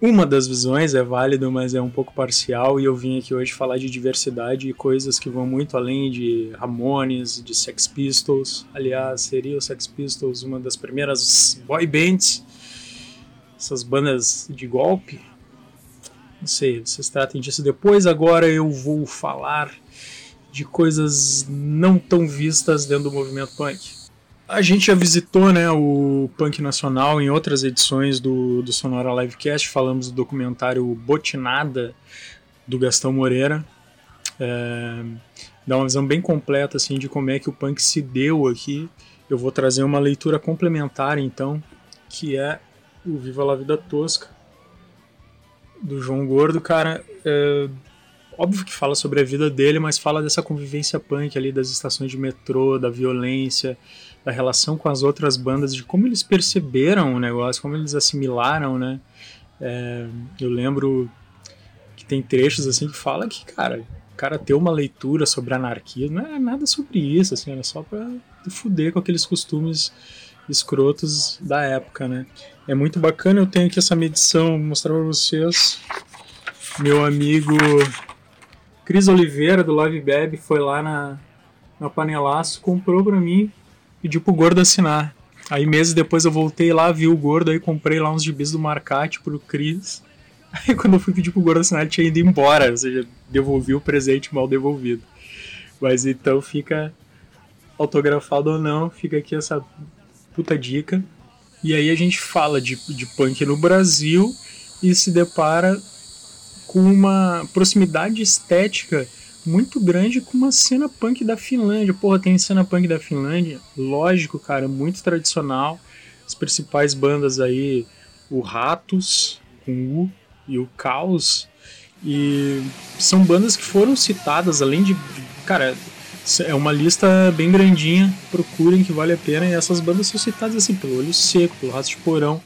Uma das visões é válida, mas é um pouco parcial, e eu vim aqui hoje falar de diversidade e coisas que vão muito além de Ramones, de Sex Pistols. Aliás, seria o Sex Pistols uma das primeiras boy bands essas bandas de golpe. Não sei, vocês tratem disso depois. Agora eu vou falar de coisas não tão vistas dentro do movimento punk. A gente já visitou né, o Punk Nacional em outras edições do, do Sonora Livecast. Falamos do documentário Botinada, do Gastão Moreira. É, dá uma visão bem completa assim, de como é que o punk se deu aqui. Eu vou trazer uma leitura complementar, então, que é o Viva la Vida Tosca, do João Gordo, cara, é, óbvio que fala sobre a vida dele, mas fala dessa convivência punk ali, das estações de metrô, da violência, da relação com as outras bandas, de como eles perceberam o negócio, como eles assimilaram, né? É, eu lembro que tem trechos assim que fala que, cara, o cara ter uma leitura sobre anarquia não é nada sobre isso, assim, era só pra fuder com aqueles costumes escrotos da época, né? É muito bacana, eu tenho aqui essa medição, mostrar para vocês. Meu amigo Cris Oliveira, do Live Beb, foi lá na, na Panelaço, comprou para mim, pediu pro Gordo assinar. Aí meses depois eu voltei lá, vi o Gordo, aí comprei lá uns gibis do Marcate pro Cris. Aí quando eu fui pedir pro Gordo assinar, ele tinha ido embora, ou seja, devolvi o presente mal devolvido. Mas então fica autografado ou não, fica aqui essa puta dica. E aí a gente fala de, de punk no Brasil e se depara com uma proximidade estética muito grande com uma cena punk da Finlândia. Porra, tem cena punk da Finlândia, lógico, cara, muito tradicional. As principais bandas aí, o Ratos, com U, e o Caos. E são bandas que foram citadas, além de. Cara, é uma lista bem grandinha, procurem que vale a pena. E essas bandas são citadas assim pelo Olho Seco, pelo Rato de Porão,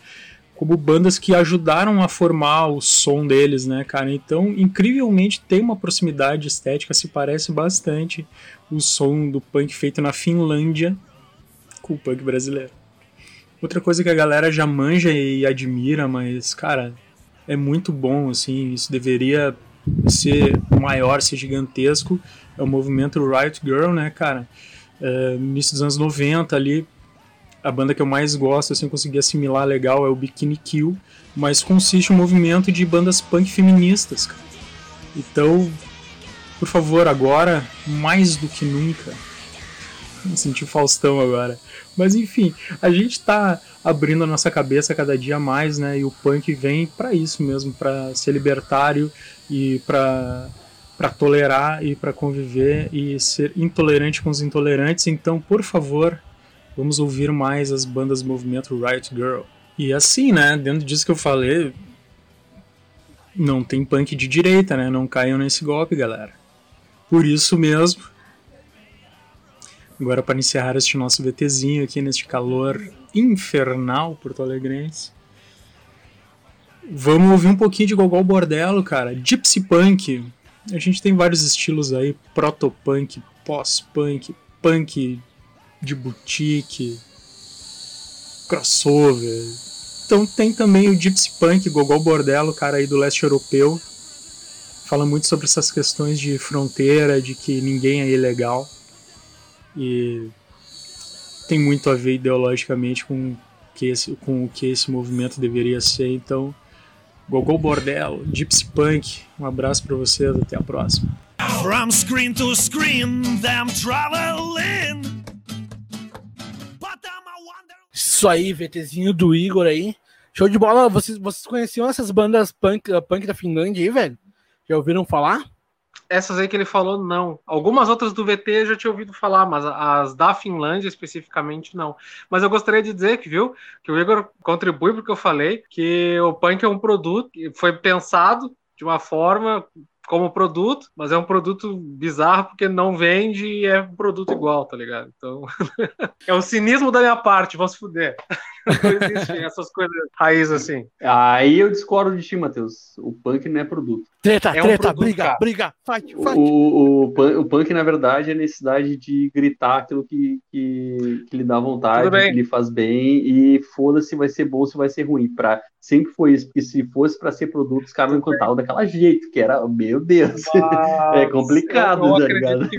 como bandas que ajudaram a formar o som deles, né, cara? Então, incrivelmente tem uma proximidade estética, se parece bastante o som do punk feito na Finlândia com o punk brasileiro. Outra coisa que a galera já manja e admira, mas, cara, é muito bom, assim, isso deveria ser maior, ser gigantesco, é o movimento Riot Girl, né, cara? É, início dos anos 90 ali, a banda que eu mais gosto, assim, consegui assimilar legal é o Bikini Kill, mas consiste um movimento de bandas punk feministas, cara. Então, por favor, agora, mais do que nunca, senti Faustão agora. Mas enfim, a gente tá abrindo a nossa cabeça cada dia mais, né? E o punk vem para isso mesmo, para ser libertário e para para tolerar e para conviver e ser intolerante com os intolerantes. Então, por favor, vamos ouvir mais as bandas do movimento Riot Girl. E assim, né, dentro disso que eu falei, não tem punk de direita, né? Não caiam nesse golpe, galera. Por isso mesmo, agora para encerrar este nosso VTzinho aqui neste calor infernal porto-alegrense, vamos ouvir um pouquinho de Gogol Bordello, cara. Gypsy Punk, a gente tem vários estilos aí, proto-punk, pós-punk, punk de boutique, crossover. Então tem também o Gypsy Punk, Gogol Bordello, cara aí do leste europeu. Fala muito sobre essas questões de fronteira, de que ninguém é ilegal. e tem muito a ver ideologicamente com, que esse, com o que esse movimento deveria ser. Então, Gogol Bordel, Gypsy Punk, um abraço para vocês, até a próxima. From screen to screen, them traveling. Isso aí, VTzinho do Igor aí. Show de bola. Vocês, vocês conheciam essas bandas punk, punk da Finlândia aí, velho? Já ouviram falar? Essas aí que ele falou, não. Algumas outras do VT eu já tinha ouvido falar, mas as da Finlândia especificamente não. Mas eu gostaria de dizer que, viu, que o Igor contribui porque eu falei que o punk é um produto que foi pensado de uma forma como produto, mas é um produto bizarro porque não vende e é um produto igual, tá ligado? Então, é o cinismo da minha parte, vamos fuder. Não existem essas coisas raiz assim. Aí eu discordo de ti, Matheus. O punk não é produto. Treta, É um treta, produto, briga, cara. briga, fight, O, fight. o, o, punk, o punk, na verdade, é a necessidade de gritar aquilo que, que, que lhe dá vontade, que lhe faz bem, e foda-se se vai ser bom ou se vai ser ruim. Pra, sempre foi isso, porque se fosse pra ser produto, os caras não cantavam daquela jeito, que era, meu Deus. É complicado, eu, tá acredito ligado? que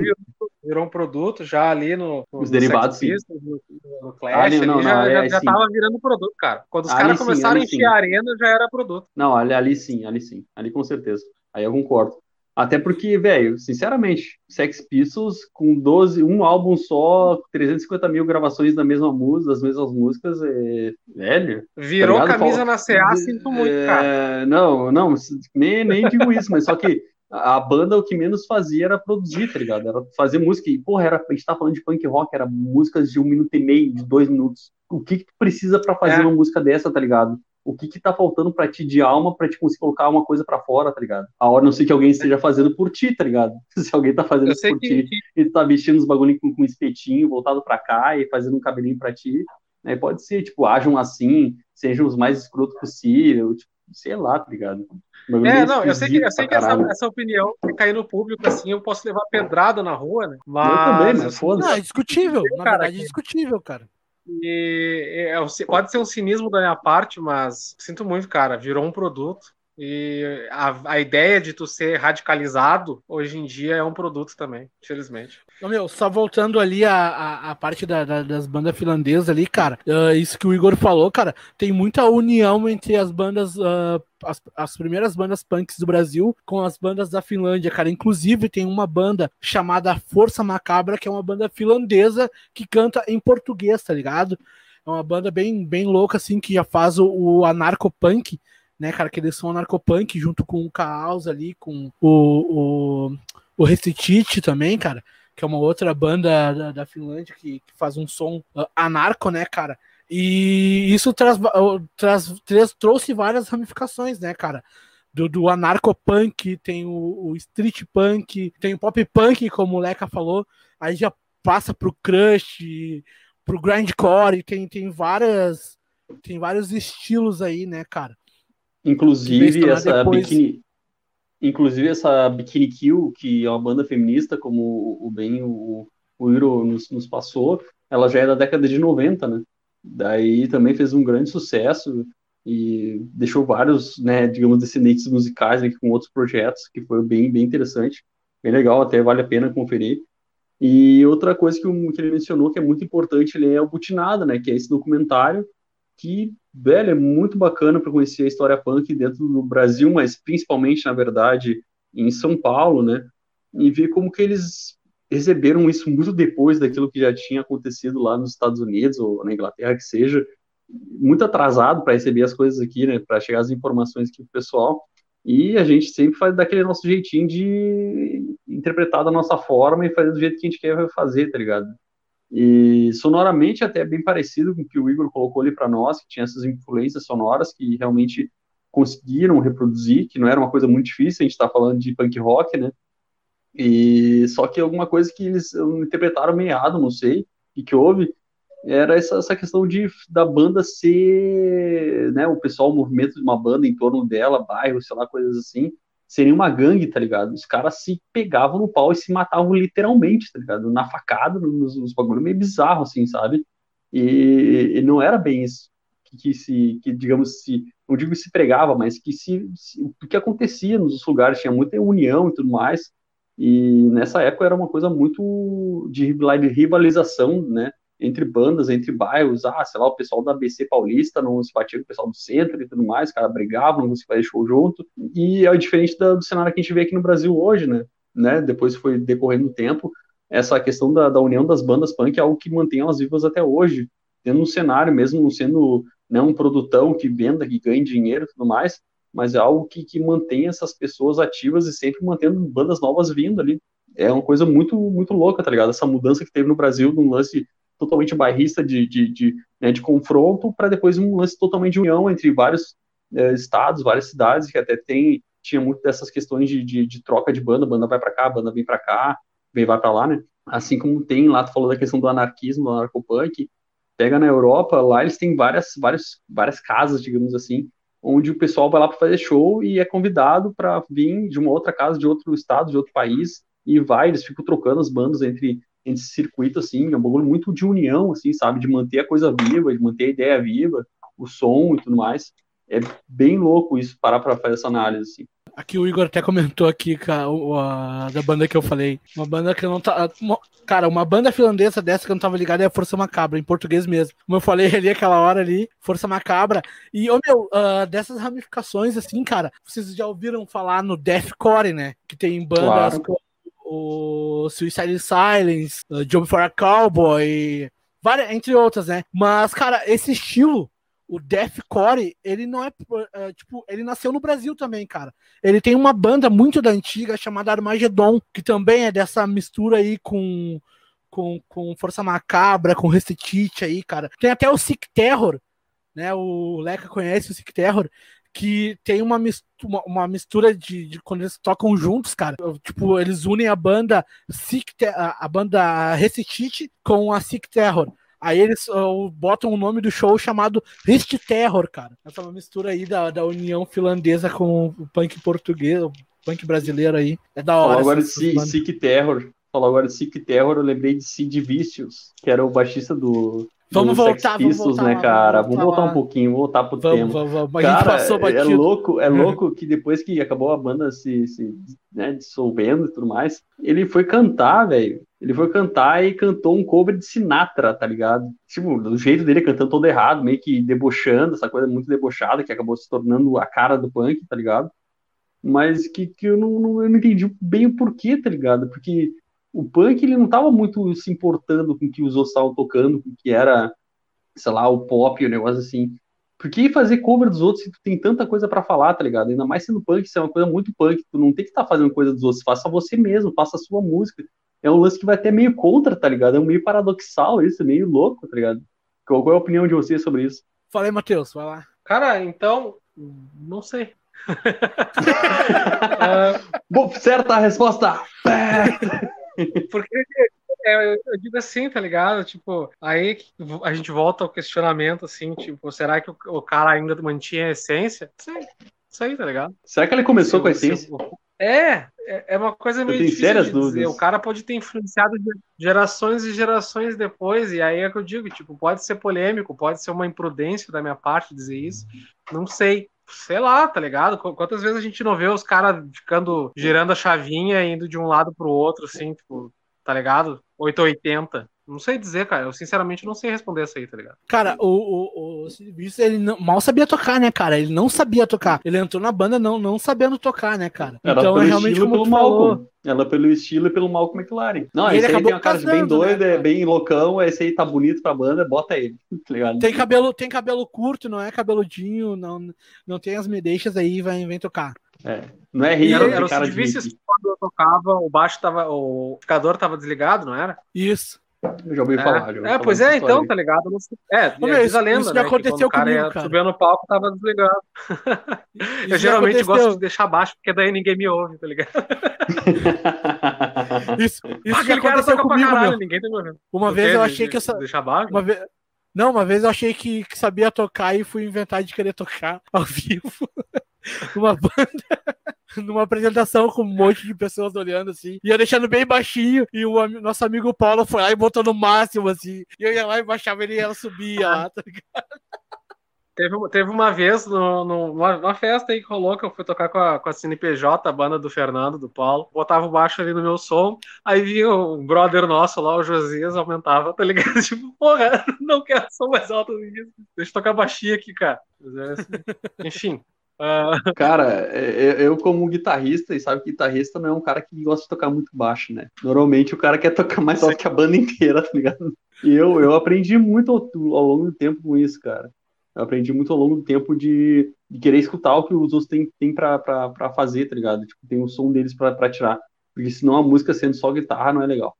virou, um produto já ali no, no Os derivados, sim. No, no Clash, não, ali não, já, não, já, é, já tava virando produto, cara. Quando os Ali caras sim, começaram a sim. enfiar arena, já era produto. Não, ali, ali sim, ali sim, ali com certeza. Aí eu concordo. Até porque, velho, sinceramente, Sex Pistols com 12, um álbum só, 350 mil gravações da mesma música, das mesmas músicas, é. Velho. Virou Tá camisa Fala- na CA, sinto muito, É, cara. Não, não, nem, nem digo isso, mas só que a banda o que menos fazia era produzir, tá ligado? Era fazer música. E, porra, era, a gente tá falando de punk rock, era músicas de um minuto e meio, de dois minutos. O que que tu precisa pra fazer É. uma música dessa, tá ligado? O que que tá faltando pra ti de alma pra te conseguir colocar uma coisa pra fora, tá ligado? A hora não sei que alguém esteja fazendo por ti, tá ligado? Se alguém tá fazendo isso por que, ti e tá vestindo os bagulho com, com espetinho voltado pra cá e fazendo um cabelinho pra ti, né? Pode ser, tipo, ajam assim, sejam os mais escroto possível, tipo, sei lá, tá ligado? É, não, eu sei que, eu sei que essa, essa opinião, cair no público assim, eu posso levar pedrada na rua, né? Eu Mas, também, mas assim, foda-se. Não, é discutível. Na Cara, verdade, é discutível, cara. E é, pode ser um cinismo da minha parte, mas sinto muito, cara. Virou um produto. E a, a ideia de tu ser radicalizado hoje em dia é um produto também, infelizmente. Meu, só voltando ali a, a, a parte da- da- das bandas finlandesas ali, cara, ah, isso que o Igor falou, cara, tem muita união entre as bandas, ah, as, as primeiras bandas punks do Brasil com as bandas da Finlândia, cara. Inclusive, tem uma banda chamada Força Macabra, que é uma banda finlandesa que canta em português, tá ligado? É uma banda bem, bem louca, assim, que já faz o, o anarcopunk, né, cara? Que eles são anarcopunk junto com o Caos ali, com o, o, o Recitite também, cara que é uma outra banda da, da Finlândia que, que faz um som ah, anarco, né, cara? E isso traz, traz, traz- trouxe várias ramificações, né, cara? Do, do anarcopunk, tem o, o street punk, tem o pop punk, como o Leca falou, aí já passa pro crush, pro grindcore, tem, tem várias tem vários estilos aí, né, cara? Inclusive, essa depois- Bikini... Inclusive, essa Bikini Kill, que é uma banda feminista, como o, o bem o, o Iro nos, nos passou, ela já é da década de 90, né? Daí também fez um grande sucesso e deixou vários, né, digamos, descendentes musicais aqui com outros projetos, que foi bem, bem interessante, bem legal, até vale a pena conferir. E outra coisa que, o- que ele mencionou que é muito importante, ele é o Butinada, né, que é esse documentário que, velho, é muito bacana para conhecer a história punk dentro do Brasil, mas principalmente, na verdade, em São Paulo, né, e ver como que eles receberam isso muito depois daquilo que já tinha acontecido lá nos Estados Unidos ou na Inglaterra, que seja, muito atrasado para receber as coisas aqui, né, para chegar as informações aqui pro pessoal. E a gente sempre faz daquele nosso jeitinho de interpretar da nossa forma e fazer do jeito que a gente quer fazer, tá ligado? E sonoramente até é bem parecido com o que o Igor colocou ali para nós, que tinha essas influências sonoras que realmente conseguiram reproduzir, que não era uma coisa muito difícil, a gente está falando de punk rock, né? E só que alguma coisa que eles interpretaram meado, não sei, e que houve, era essa, essa questão de da banda ser, né, o pessoal, o movimento de uma banda em torno dela, bairro, sei lá, coisas assim, seria uma gangue, tá ligado? Os caras se pegavam no pau e se matavam literalmente, tá ligado? Na facada, nos, nos bagulho meio bizarro, assim, sabe? E, e não era bem isso que, que se, que digamos, se, não digo se pregava, mas que se, o que acontecia nos lugares, tinha muita união e tudo mais, E nessa época era uma coisa muito de rivalização, né? Entre bandas, entre bairros, ah, sei lá, o pessoal da ABC Paulista não se batia com o pessoal do centro e tudo mais, os caras brigavam, não se fazia show junto. E é diferente do cenário que a gente vê aqui no Brasil hoje, né? né? Depois foi decorrendo o tempo, essa questão da, da união das bandas punk é algo que mantém elas vivas até hoje, tendo um cenário, mesmo não sendo né, um produtão que venda, que ganhe dinheiro e tudo mais, mas é algo que, que mantém essas pessoas ativas e sempre mantendo bandas novas vindo ali. É uma coisa muito, muito louca, tá ligado? Essa mudança que teve no Brasil de um lance totalmente bairrista de, de, de, né, de confronto para depois um lance totalmente de união entre vários é, estados, várias cidades, que até tem tinha muito dessas questões de, de, de troca de banda, banda vai para cá, banda vem para cá, vem vai para lá, né? Assim como tem lá, tu falou da questão do anarquismo, do anarcopunk, pega na Europa, lá eles têm várias, várias, várias casas, digamos assim, onde o pessoal vai lá para fazer show e é convidado para vir de uma outra casa, de outro estado, de outro país, e vai, eles ficam trocando as bandas entre, entre esse circuito, assim, é um bagulho muito de união, assim, sabe, de manter a coisa viva, de manter a ideia viva, o som e tudo mais. É bem louco isso, parar para fazer essa análise, assim. Aqui o Igor até comentou aqui a, a, da banda que eu falei. Uma banda que eu não tá. Uma, cara, uma banda finlandesa dessa que eu não tava ligado é a Força Macabra, em português mesmo. Como eu falei ali aquela hora ali, Força Macabra. E, ô meu, uh, dessas ramificações, assim, cara, vocês já ouviram falar no Deathcore, né? Que tem bandas claro. como o Suicide Silence, uh, Job for a Cowboy, várias, entre outras, né? Mas, cara, esse estilo o deathcore, ele não é, é, tipo, ele nasceu no Brasil também, cara. Ele tem uma banda muito da antiga chamada Armagedon, que também é dessa mistura aí com com, com Força Macabra, com Recitite aí, cara. Tem até o Sick Terror, né? O Leca conhece o Sick Terror, que tem uma mistura, uma mistura de, de, quando eles tocam juntos, cara. Tipo, eles unem a banda Sick, a banda Recitite com a Sick Terror. Aí eles uh, botam o nome do show chamado Rist Terror, cara. Essa é uma mistura aí da, da união finlandesa com o punk português, o punk brasileiro aí. É da hora. Falou agora de Sick Terror. Falou agora Sick Terror, eu lembrei de Sid Vicious, que era o baixista do, Vamos voltar, Pistols, vamos voltar, né, cara? Vamos voltar, vamos voltar um pouquinho, voltar pro vamos, tema. Vamos, vamos. Cara, é louco, é louco que depois que acabou a banda se, se né, dissolvendo e tudo mais, ele foi cantar, velho. Ele foi cantar e cantou um cover de Sinatra, tá ligado? Tipo, do jeito dele cantando todo errado, meio que debochando, essa coisa muito debochada que acabou se tornando a cara do punk, tá ligado? Mas que, que eu, não, não, eu não entendi bem o porquê, tá ligado? Porque o punk ele não estava muito se importando com o que os outros estavam tocando, com o que era, sei lá, o pop, o negócio assim. Por que fazer cover dos outros se tu tem tanta coisa para falar, tá ligado? Ainda mais sendo punk, isso é uma coisa muito punk, tu não tem que estar tá fazendo coisa dos outros, faça você mesmo, faça a sua música. É um lance que vai até meio contra, tá ligado? É meio paradoxal isso, é meio louco, tá ligado? Qual, é a opinião de vocês sobre isso? Falei, Matheus, vai lá. Cara, então, não sei. uh... Bom, certa resposta! Porque é, eu digo assim, tá ligado? Tipo, aí a gente volta ao questionamento, assim, tipo, será que o, cara ainda mantinha a essência? Isso aí, tá ligado? Será que ele começou se, com a essência? É, é, é uma coisa meio difícil de dizer. O cara pode ter influenciado gerações e gerações depois, e aí é que eu digo, tipo, pode ser polêmico, pode ser uma imprudência da minha parte dizer isso, não sei sei lá, tá ligado? Quantas vezes a gente não vê os caras ficando girando a chavinha indo de um lado pro outro, assim, tipo, tá ligado? 880. Não sei dizer, cara. Eu sinceramente não sei responder essa aí, tá ligado? Cara, o, o, o ele não, mal sabia tocar, né, cara? Ele não sabia tocar. Ele entrou na banda não, não sabendo tocar, né, cara? Era então é realmente como pelo Malcolm. Ela pelo estilo e pelo Malcolm McLaren. Não, e esse aí tem uma cara bem doido, né, é bem loucão. Esse aí tá bonito pra banda, bota ele. Tá ligado? Tem cabelo, tem cabelo curto, não é cabeludinho, não, não tem as medeixas aí, vem, vem tocar. É. Não é rir, era, era cara de quando eu tocava, o baixo tava. O amplificador tava desligado, não era? Isso. Eu já ouvi é. falar. Já ouvi é, pois é, então, tá ligado? É, Ô, meu, isso, a lenda, isso né? aconteceu o cara comigo, cara. Subiu no palco, tava desligado. eu geralmente gosto de deixar baixo, porque daí ninguém me ouve, tá ligado? isso isso já aconteceu comigo, caralho, meu. Ninguém tá me ouvindo. Uma vez eu achei que... Essa... Deixar baixo? Uma vez... Não, uma vez eu achei que, que sabia tocar e fui inventar de querer tocar ao vivo. uma banda numa apresentação com um monte de pessoas olhando assim, ia deixando bem baixinho, e o nosso amigo Paulo foi lá e botou no máximo assim, e eu ia lá e baixava ele e ela subia lá, tá ligado? Teve, teve uma vez no, no, numa, festa aí que rolou que eu fui tocar com a, com a CNPJ, a banda do Fernando, do Paulo. Botava o baixo ali no meu som, aí vinha um brother nosso lá, o Josias, aumentava, tá ligado? Tipo, porra, não quero som mais alto do que isso. Deixa eu tocar baixinho aqui, cara. É assim. Enfim. Uh... Cara, é, eu como guitarrista, e sabe que guitarrista não é um cara que gosta de tocar muito baixo, né? Normalmente o cara quer tocar mais alto que a banda inteira, tá ligado? E eu, eu aprendi muito ao, ao longo do tempo com isso, cara. Eu aprendi muito ao longo do tempo de, de querer escutar o que os outros têm, têm pra, pra, pra fazer, tá ligado? Tipo, tem o som deles pra, pra tirar. Porque senão a música sendo só guitarra não é legal.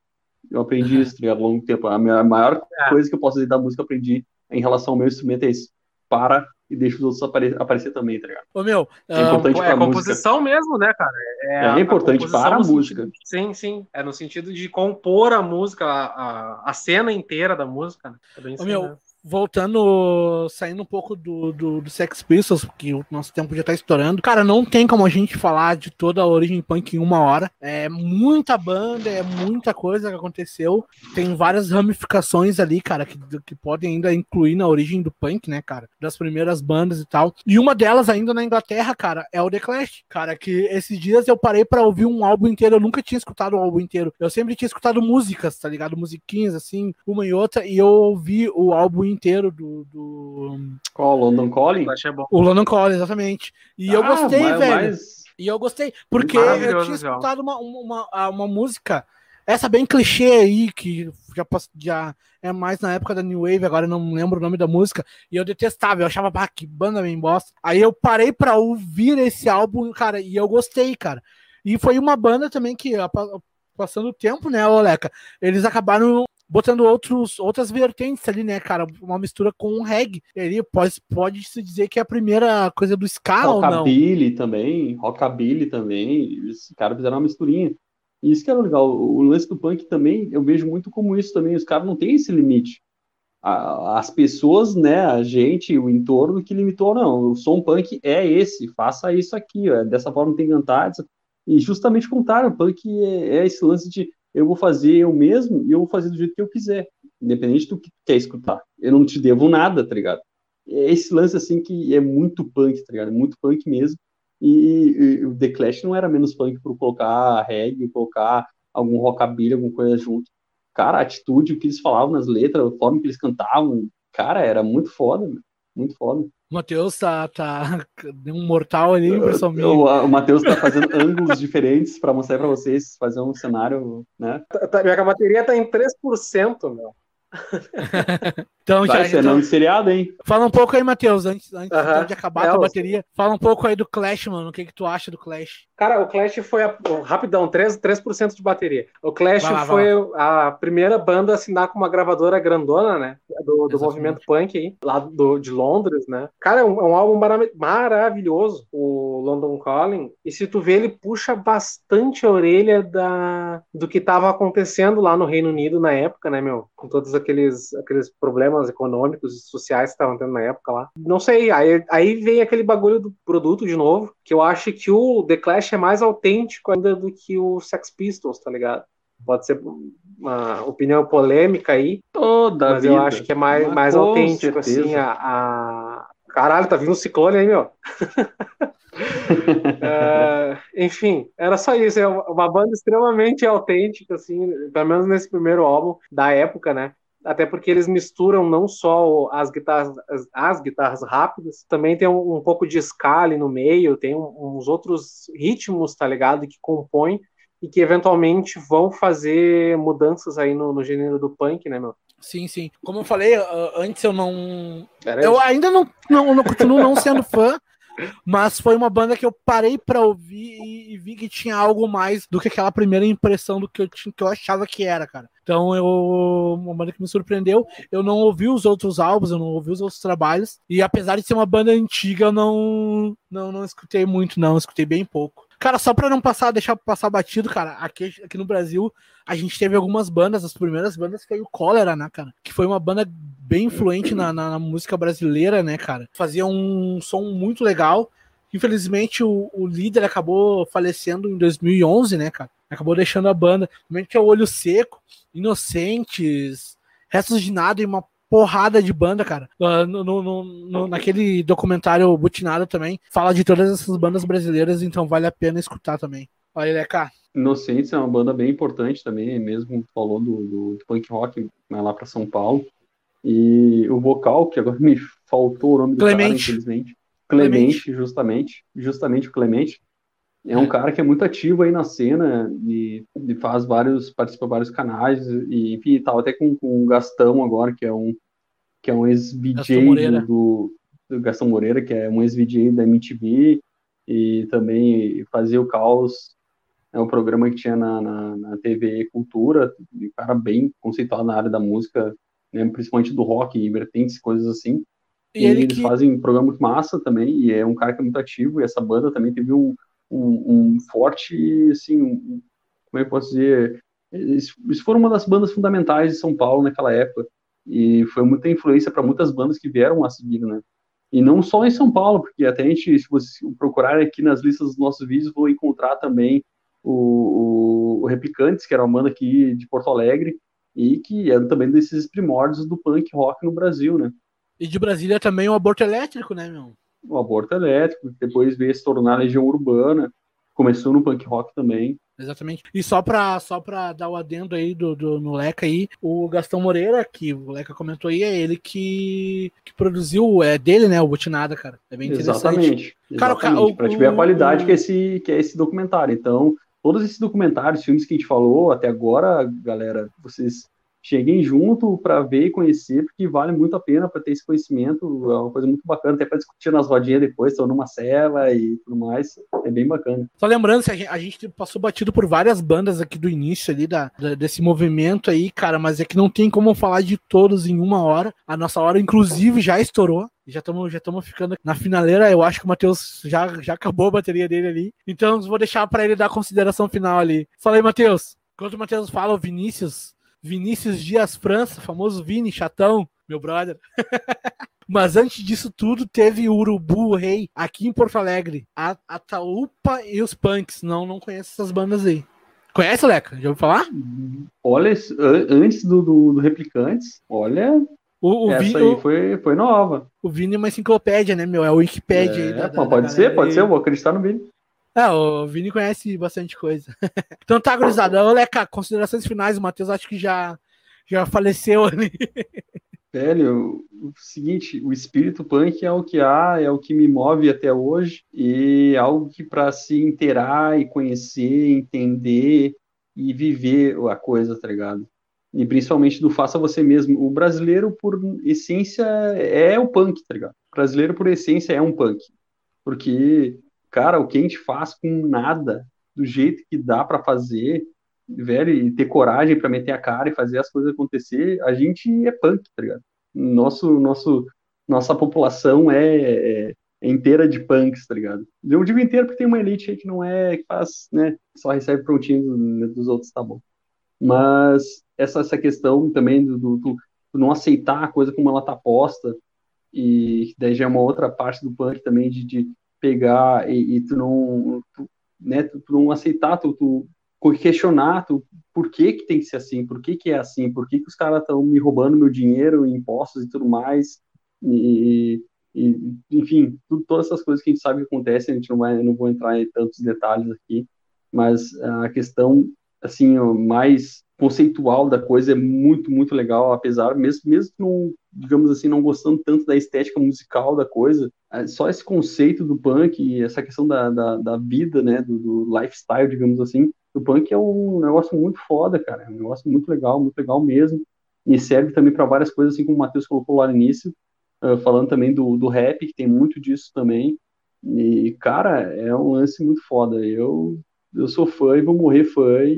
Eu aprendi isso, tá ligado? Ao longo do tempo. A, minha, maior é. coisa que eu posso dizer da música eu aprendi em relação ao meu instrumento é isso. Para e deixa os outros apare aparecer também, tá ligado? Ô, meu, é importante é, a composição música. mesmo, né, cara? É, é importante a para a música. Sentido, sim, sim. É no sentido de compor a música, a, a, a cena inteira da música. Né? É bem Ô, meu, mesmo voltando, saindo um pouco do, do, do, Sex Pistols, porque o nosso tempo já tá estourando. Cara, não tem como a gente falar de toda a origem punk em uma hora. É muita banda, é muita coisa que aconteceu. Tem várias ramificações ali, cara, que, que podem ainda incluir na origem do punk, né, cara? Das primeiras bandas e tal. E uma delas ainda na Inglaterra, cara, é o The Clash. Cara, que esses dias eu parei para ouvir um álbum inteiro. Eu nunca tinha escutado o álbum inteiro. Eu sempre tinha escutado músicas, tá ligado? Musiquinhas, assim, uma e outra. E eu ouvi o álbum inteiro do. do... Qual? London Calling? O London Calling, exatamente. E ah, eu gostei, mas, velho. Mas... E eu gostei, porque eu tinha escutado uma, uma, uma, uma, música, essa bem clichê aí, que já, já é mais na época da New Wave, agora eu não lembro o nome da música, e eu detestava, eu achava, pá, que banda bem bosta. Aí eu parei pra ouvir esse álbum, cara, e eu gostei, cara. E foi uma banda também que, passando o tempo, né, Oleca, eles acabaram botando outros, outras vertentes ali, né, cara? Uma mistura com o reggae. Ele pode, pode se dizer que é a primeira coisa do ska ou não? Rockabilly também, rockabilly também. Os caras fizeram uma misturinha. E isso que é legal. O lance do punk também, eu vejo muito como isso também. Os caras não têm esse limite. As pessoas, né, a gente, o entorno que limitou, não. O som punk é esse, faça isso aqui, ó. dessa forma tem que cantar. E justamente o contrário, o punk é, é esse lance de eu vou fazer eu mesmo e eu vou fazer do jeito que eu quiser, independente do que tu quer escutar. Eu não te devo nada, tá ligado? É esse lance, assim, que é muito punk, tá ligado? Muito punk mesmo. E, e, o The Clash não era menos punk por colocar reggae, colocar algum rockabilly, alguma coisa junto. Cara, a atitude, o que eles falavam nas letras, a forma que eles cantavam, cara, era muito foda, muito foda. O Matheus tá, tá um mortal ali, impressão minha. O, o Matheus tá fazendo ângulos diferentes para mostrar para vocês, fazer um cenário, né? Tá, tá, minha bateria tá em 3%, meu. então, Vai já, então, seriado, hein? Fala um pouco aí, Matheus, antes, antes uh -huh. de acabar é, a bateria. Fala um pouco aí do Clash, mano. O que, que tu acha do Clash? Cara, o Clash foi a, rapidão, 3%, 3 de bateria. O Clash lá, foi a primeira banda a assinar com uma gravadora grandona, né? Do, do movimento punk aí, lá do, de Londres, né? Cara, é um, é um álbum maravilhoso, o London Calling. E se tu vê, ele puxa bastante a orelha da, do que tava acontecendo lá no Reino Unido na época, né, meu? Com todos aqueles, aqueles problemas econômicos e sociais que estavam tendo na época lá. Não sei, aí, aí vem aquele bagulho do produto de novo, que eu acho que o The Clash é mais autêntico ainda do que o Sex Pistols, tá ligado? Pode ser uma opinião polêmica aí, Toda mas vida. eu acho que é mais, mais autêntico, certeza. assim, a, a, Caralho, tá vindo um ciclone aí, meu. uh, enfim, era só isso. É uma banda extremamente autêntica, assim, pelo menos nesse primeiro álbum da época, né? Até porque eles misturam não só as guitarras, as, as guitarras rápidas, também tem um, um, pouco de scale no meio, tem um, uns outros ritmos, tá ligado? Que compõem e que eventualmente vão fazer mudanças aí no, no gênero do punk, né, meu? Sim, sim. Como eu falei, antes eu não. eu ainda não, não, não continuo não sendo fã, mas foi uma banda que eu parei para ouvir e, e, vi que tinha algo mais do que aquela primeira impressão do que eu, tinha, que eu achava que era, cara. Então eu uma banda que me surpreendeu. Eu não ouvi os outros álbuns, eu não ouvi os outros trabalhos e apesar de ser uma banda antiga, eu não não, não escutei muito, não, escutei bem pouco. Cara, só pra não passar, deixar passar batido, cara, aqui, aqui no Brasil a gente teve algumas bandas, as primeiras bandas foi o Cólera, né, cara? Que foi uma banda bem influente na, na, na música brasileira, né, cara? Fazia um som muito legal. Infelizmente, o, o, líder acabou falecendo em 2011, né, cara? Acabou deixando a banda. Que é Olho Seco, Inocentes, Restos de Nada e uma porrada de banda, cara. Uh, no, no, no, naquele documentário Butinada também, fala de todas essas bandas brasileiras, então vale a pena escutar também. Olha, Leca. Inocentes é uma banda bem importante também, mesmo falou do, do, do punk rock né, lá para São Paulo. E o vocal, que agora me faltou o nome do Clemente. cara, infelizmente. Clemente, Clemente, justamente. Justamente o Clemente. É um cara que é muito ativo aí na cena e, e faz vários, participa de vários canais e, enfim, tava até com, com o Gastão agora, que é um que é um ex-VJ do, do, do Gastão Moreira, que é um ex-VJ da MTV e também fazia o Caos, é um programa que tinha na, na, na TV Cultura, um cara bem conceituado na área da música, né, principalmente do rock e vertentes, coisas assim. E, e eles que... fazem um programa muito massa também, e é um cara que é muito ativo, e essa banda também teve um, um, um forte, assim, um, como é que eu posso dizer, eles, eles foram uma das bandas fundamentais de São Paulo naquela época, e foi muita influência para muitas bandas que vieram a seguir, né? E não só em São Paulo, porque até a gente, se você procurar aqui nas listas dos nossos vídeos, vou encontrar também o, o, o Replicantes, que era uma banda aqui de Porto Alegre, e que é também desses primórdios do punk rock no Brasil, né? E de Brasília também o aborto elétrico, né, meu? O aborto elétrico, depois veio se tornar legião urbana, começou no punk rock também. Exatamente. E só pra, só pra dar o adendo aí do, do, no Leca aí, o Gastão Moreira, que o Leca comentou aí, é ele que, que produziu, é dele, né, o Butinada, cara. É bem interessante. Exatamente. Cara, exatamente. O, pra te ver a qualidade que, é esse, que é esse documentário. Então, todos esses documentários, filmes que a gente falou até agora, galera, vocês cheguem junto para ver e conhecer, porque vale muito a pena para ter esse conhecimento, é uma coisa muito bacana, até para discutir nas rodinhas depois, estão numa cela e tudo mais, é bem bacana. Só lembrando, a gente passou batido por várias bandas aqui do início ali da, da, desse movimento aí, cara, mas é que não tem como falar de todos em uma hora, a nossa hora inclusive já estourou, já estamos já ficando na finaleira. Eu acho que o Matheus já, já acabou a bateria dele ali. Então vou deixar para ele dar a consideração final ali. Fala aí, Matheus. Enquanto o Matheus fala, o Vinícius Vinícius Dias França, famoso Vini, chatão, meu brother. Mas antes disso tudo, teve o Urubu Rei aqui em Porto Alegre. A Ataúpa e os Punks. Não, não conheço essas bandas aí. Conhece, Leca? Já ouviu falar? Olha, antes do, do, do Replicantes, olha. O, o essa Vini, aí foi, foi nova. O Vini é uma enciclopédia, né, meu? É o Wikipedia é, aí. Da, da, pode da ser, pode aí. ser, eu vou acreditar no Vini. É, o Vini conhece bastante coisa. então tá, gurizada. Leca, considerações finais. O Matheus acho que já, já faleceu ali. Velho, o seguinte, o espírito punk é o que há, é o que me move até hoje e é algo que para se inteirar e conhecer, entender e viver a coisa, tá ligado? E principalmente do faça você mesmo. O brasileiro, por essência, é o punk, tá ligado? O brasileiro, por essência, é um punk. Porque cara, o que a gente faz com nada, do jeito que dá para fazer, velho, e ter coragem para meter a cara e fazer as coisas acontecer, a gente é punk, tá ligado? Nosso, nosso, nossa população é, é, é inteira de punks, tá ligado? Eu digo inteiro porque tem uma elite aí que não é, que faz, né, só recebe prontinho dos, dos outros, tá bom. Mas essa, essa questão também do, do, do não aceitar a coisa como ela tá posta, e daí já é uma outra parte do punk também de, de pegar e, e tu não, tu, né, tu, tu, não aceitar, tu, tu questionar tu, por que que tem que ser assim, por que que é assim, por que que os caras estão me roubando meu dinheiro, impostos e tudo mais, e, e enfim, todas essas coisas que a gente sabe que acontecem, a gente não vai, não vou entrar em tantos detalhes aqui, mas a questão, assim, mais conceitual da coisa é muito, muito legal, apesar, mesmo, mesmo não, digamos assim, não gostando tanto da estética musical da coisa, é, só esse conceito do punk e essa questão da, da, da vida, né, do, do, lifestyle, digamos assim, do punk é um negócio muito foda, cara, é um negócio muito legal, muito legal mesmo, e serve também para várias coisas, assim como o Matheus colocou lá no início, falando também do, do rap, que tem muito disso também, e, cara, é um lance muito foda, eu eu sou fã e vou morrer fã e,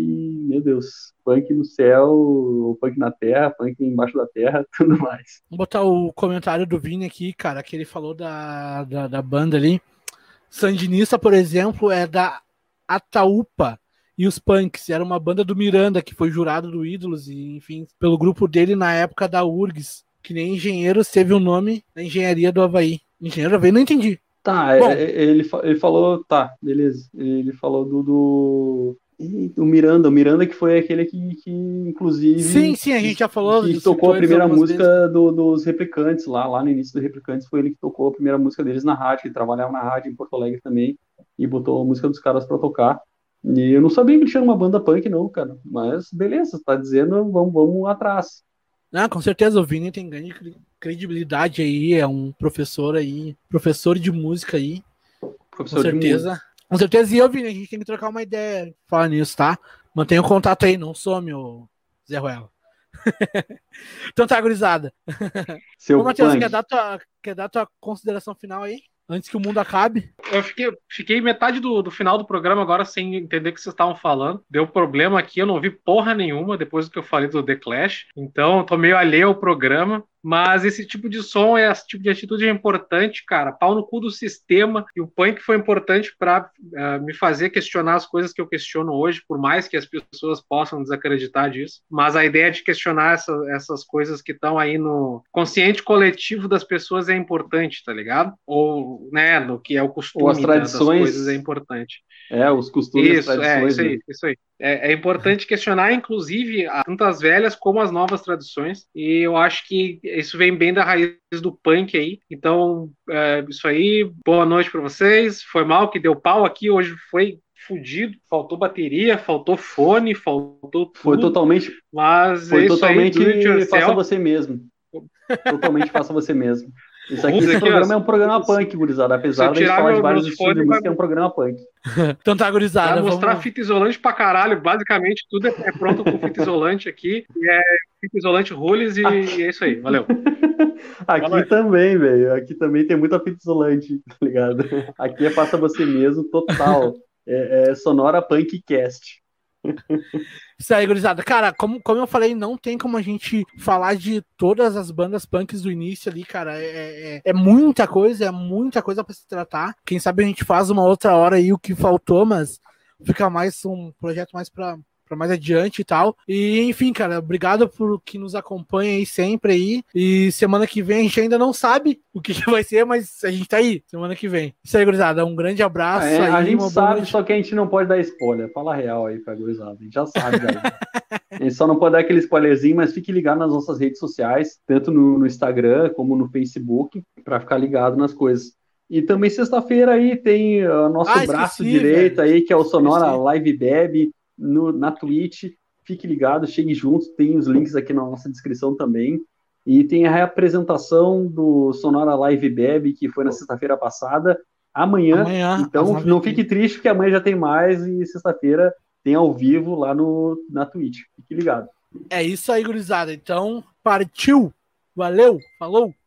meu Deus, punk no céu, punk na terra, punk embaixo da terra, tudo mais. Vou botar o comentário do Vini aqui, cara, que ele falou da, da, da banda ali. Sandinista, por exemplo, é da Ataúpa e os Punks. Era uma banda do Miranda, que foi jurado do Ídolos, e enfim, pelo grupo dele na época da URGS, que nem Engenheiros teve o nome da engenharia do Havaí. Engenheiro do Havaí, não entendi. Tá, Bom, é, ele, ele falou, tá, beleza. Ele falou do, do, Miranda, o Miranda que foi aquele que, que inclusive. Sim, sim, a gente já falou. Que tocou a primeira música do, dos Replicantes, lá, lá no início dos Replicantes, foi ele que tocou a primeira música deles na rádio, ele trabalhava na rádio em Porto Alegre também, e botou a música dos caras pra tocar. E eu não sabia que ele tinha uma banda punk, não, cara. Mas beleza, tá dizendo, vamos, vamos atrás. Ah, com certeza, o Vini tem grande credibilidade aí, é um professor aí, professor de música aí. Professor com certeza. Com certeza, e eu, Vini, a gente tem que trocar uma ideia falar nisso, tá? Mantenha o contato aí, não some, o Zé Ruela. então tá, gurizada. Seu Ô, Matheus, quer dar, tua, quer dar tua consideração final aí? Antes que o mundo acabe. Eu fiquei, fiquei metade do, do final do programa agora sem entender o que vocês estavam falando. Deu problema aqui, eu não vi porra nenhuma depois do que eu falei do The Clash. Então, eu tô meio alheio ao programa. Mas esse tipo de som, esse tipo de atitude é importante, cara. Pau no cu do sistema. E o punk foi importante para uh, eh, me fazer questionar as coisas que eu questiono hoje, por mais que as pessoas possam desacreditar disso. Mas a ideia de questionar essa, essas coisas que estão aí no consciente coletivo das pessoas é importante, tá ligado? Ou, né, no que é o costume Ou as tradições, né, das coisas é importante. É, os costumes, isso, tradições. É, isso aí, né? isso aí. É, é, importante questionar, inclusive, tanto as velhas como as novas tradições. E eu acho que isso vem bem da raiz do punk aí. Então, é, isso aí. Boa noite para vocês. Foi mal que deu pau aqui. Hoje foi fudido. Faltou bateria, faltou fone, faltou tudo. Foi totalmente. Mas foi totalmente aí, faça você mesmo. Totalmente faça você mesmo. Isso aqui, esse programa é um programa punk, gurizada. Apesar de falar de vários estilos de música, vai... é um programa punk. então tá, gurizada. Vai mostrar vamos... fita isolante pra caralho. Basicamente, tudo é pronto com fita isolante aqui. E é fita isolante rules e, e é isso aí. Valeu. aqui também, velho. Aqui também tem muita fita isolante, tá ligado? Aqui é faça você mesmo, total. É, é Sonora Punk Cast. Isso aí, gurizada. Cara, como, como eu falei, não tem como a gente falar de todas as bandas punks do início ali, cara. É, é, é muita coisa, é muita coisa para se tratar. Quem sabe a gente faz uma outra hora aí o que faltou, mas fica mais um projeto mais para para mais adiante e tal. E enfim, cara, obrigado por que nos acompanha aí sempre aí. E semana que vem a gente ainda não sabe o que, que vai ser, mas a gente tá aí semana que vem. Isso aí, gurizada. Um grande abraço. É, aí, a gente sabe, só que a gente não pode dar spoiler. Fala real aí pra gurizada. A gente já sabe, galera. a gente só não pode dar aquele spoilerzinho, mas fique ligado nas nossas redes sociais, tanto no, no Instagram como no Facebook, para ficar ligado nas coisas. E também sexta-feira aí tem o nosso ah, braço direito velho. aí, que é o Sonora Live Beb no, na Twitch. Fique ligado, chegue junto, tem os links aqui na nossa descrição também. E tem a reapresentação do Sonora Live Beb, que foi na sexta-feira passada. Amanhã, amanhã então não fique triste, porque amanhã já tem mais e sexta-feira tem ao vivo lá no, na Twitch. Fique ligado. É isso aí, gurizada. Então, partiu! Valeu, falou!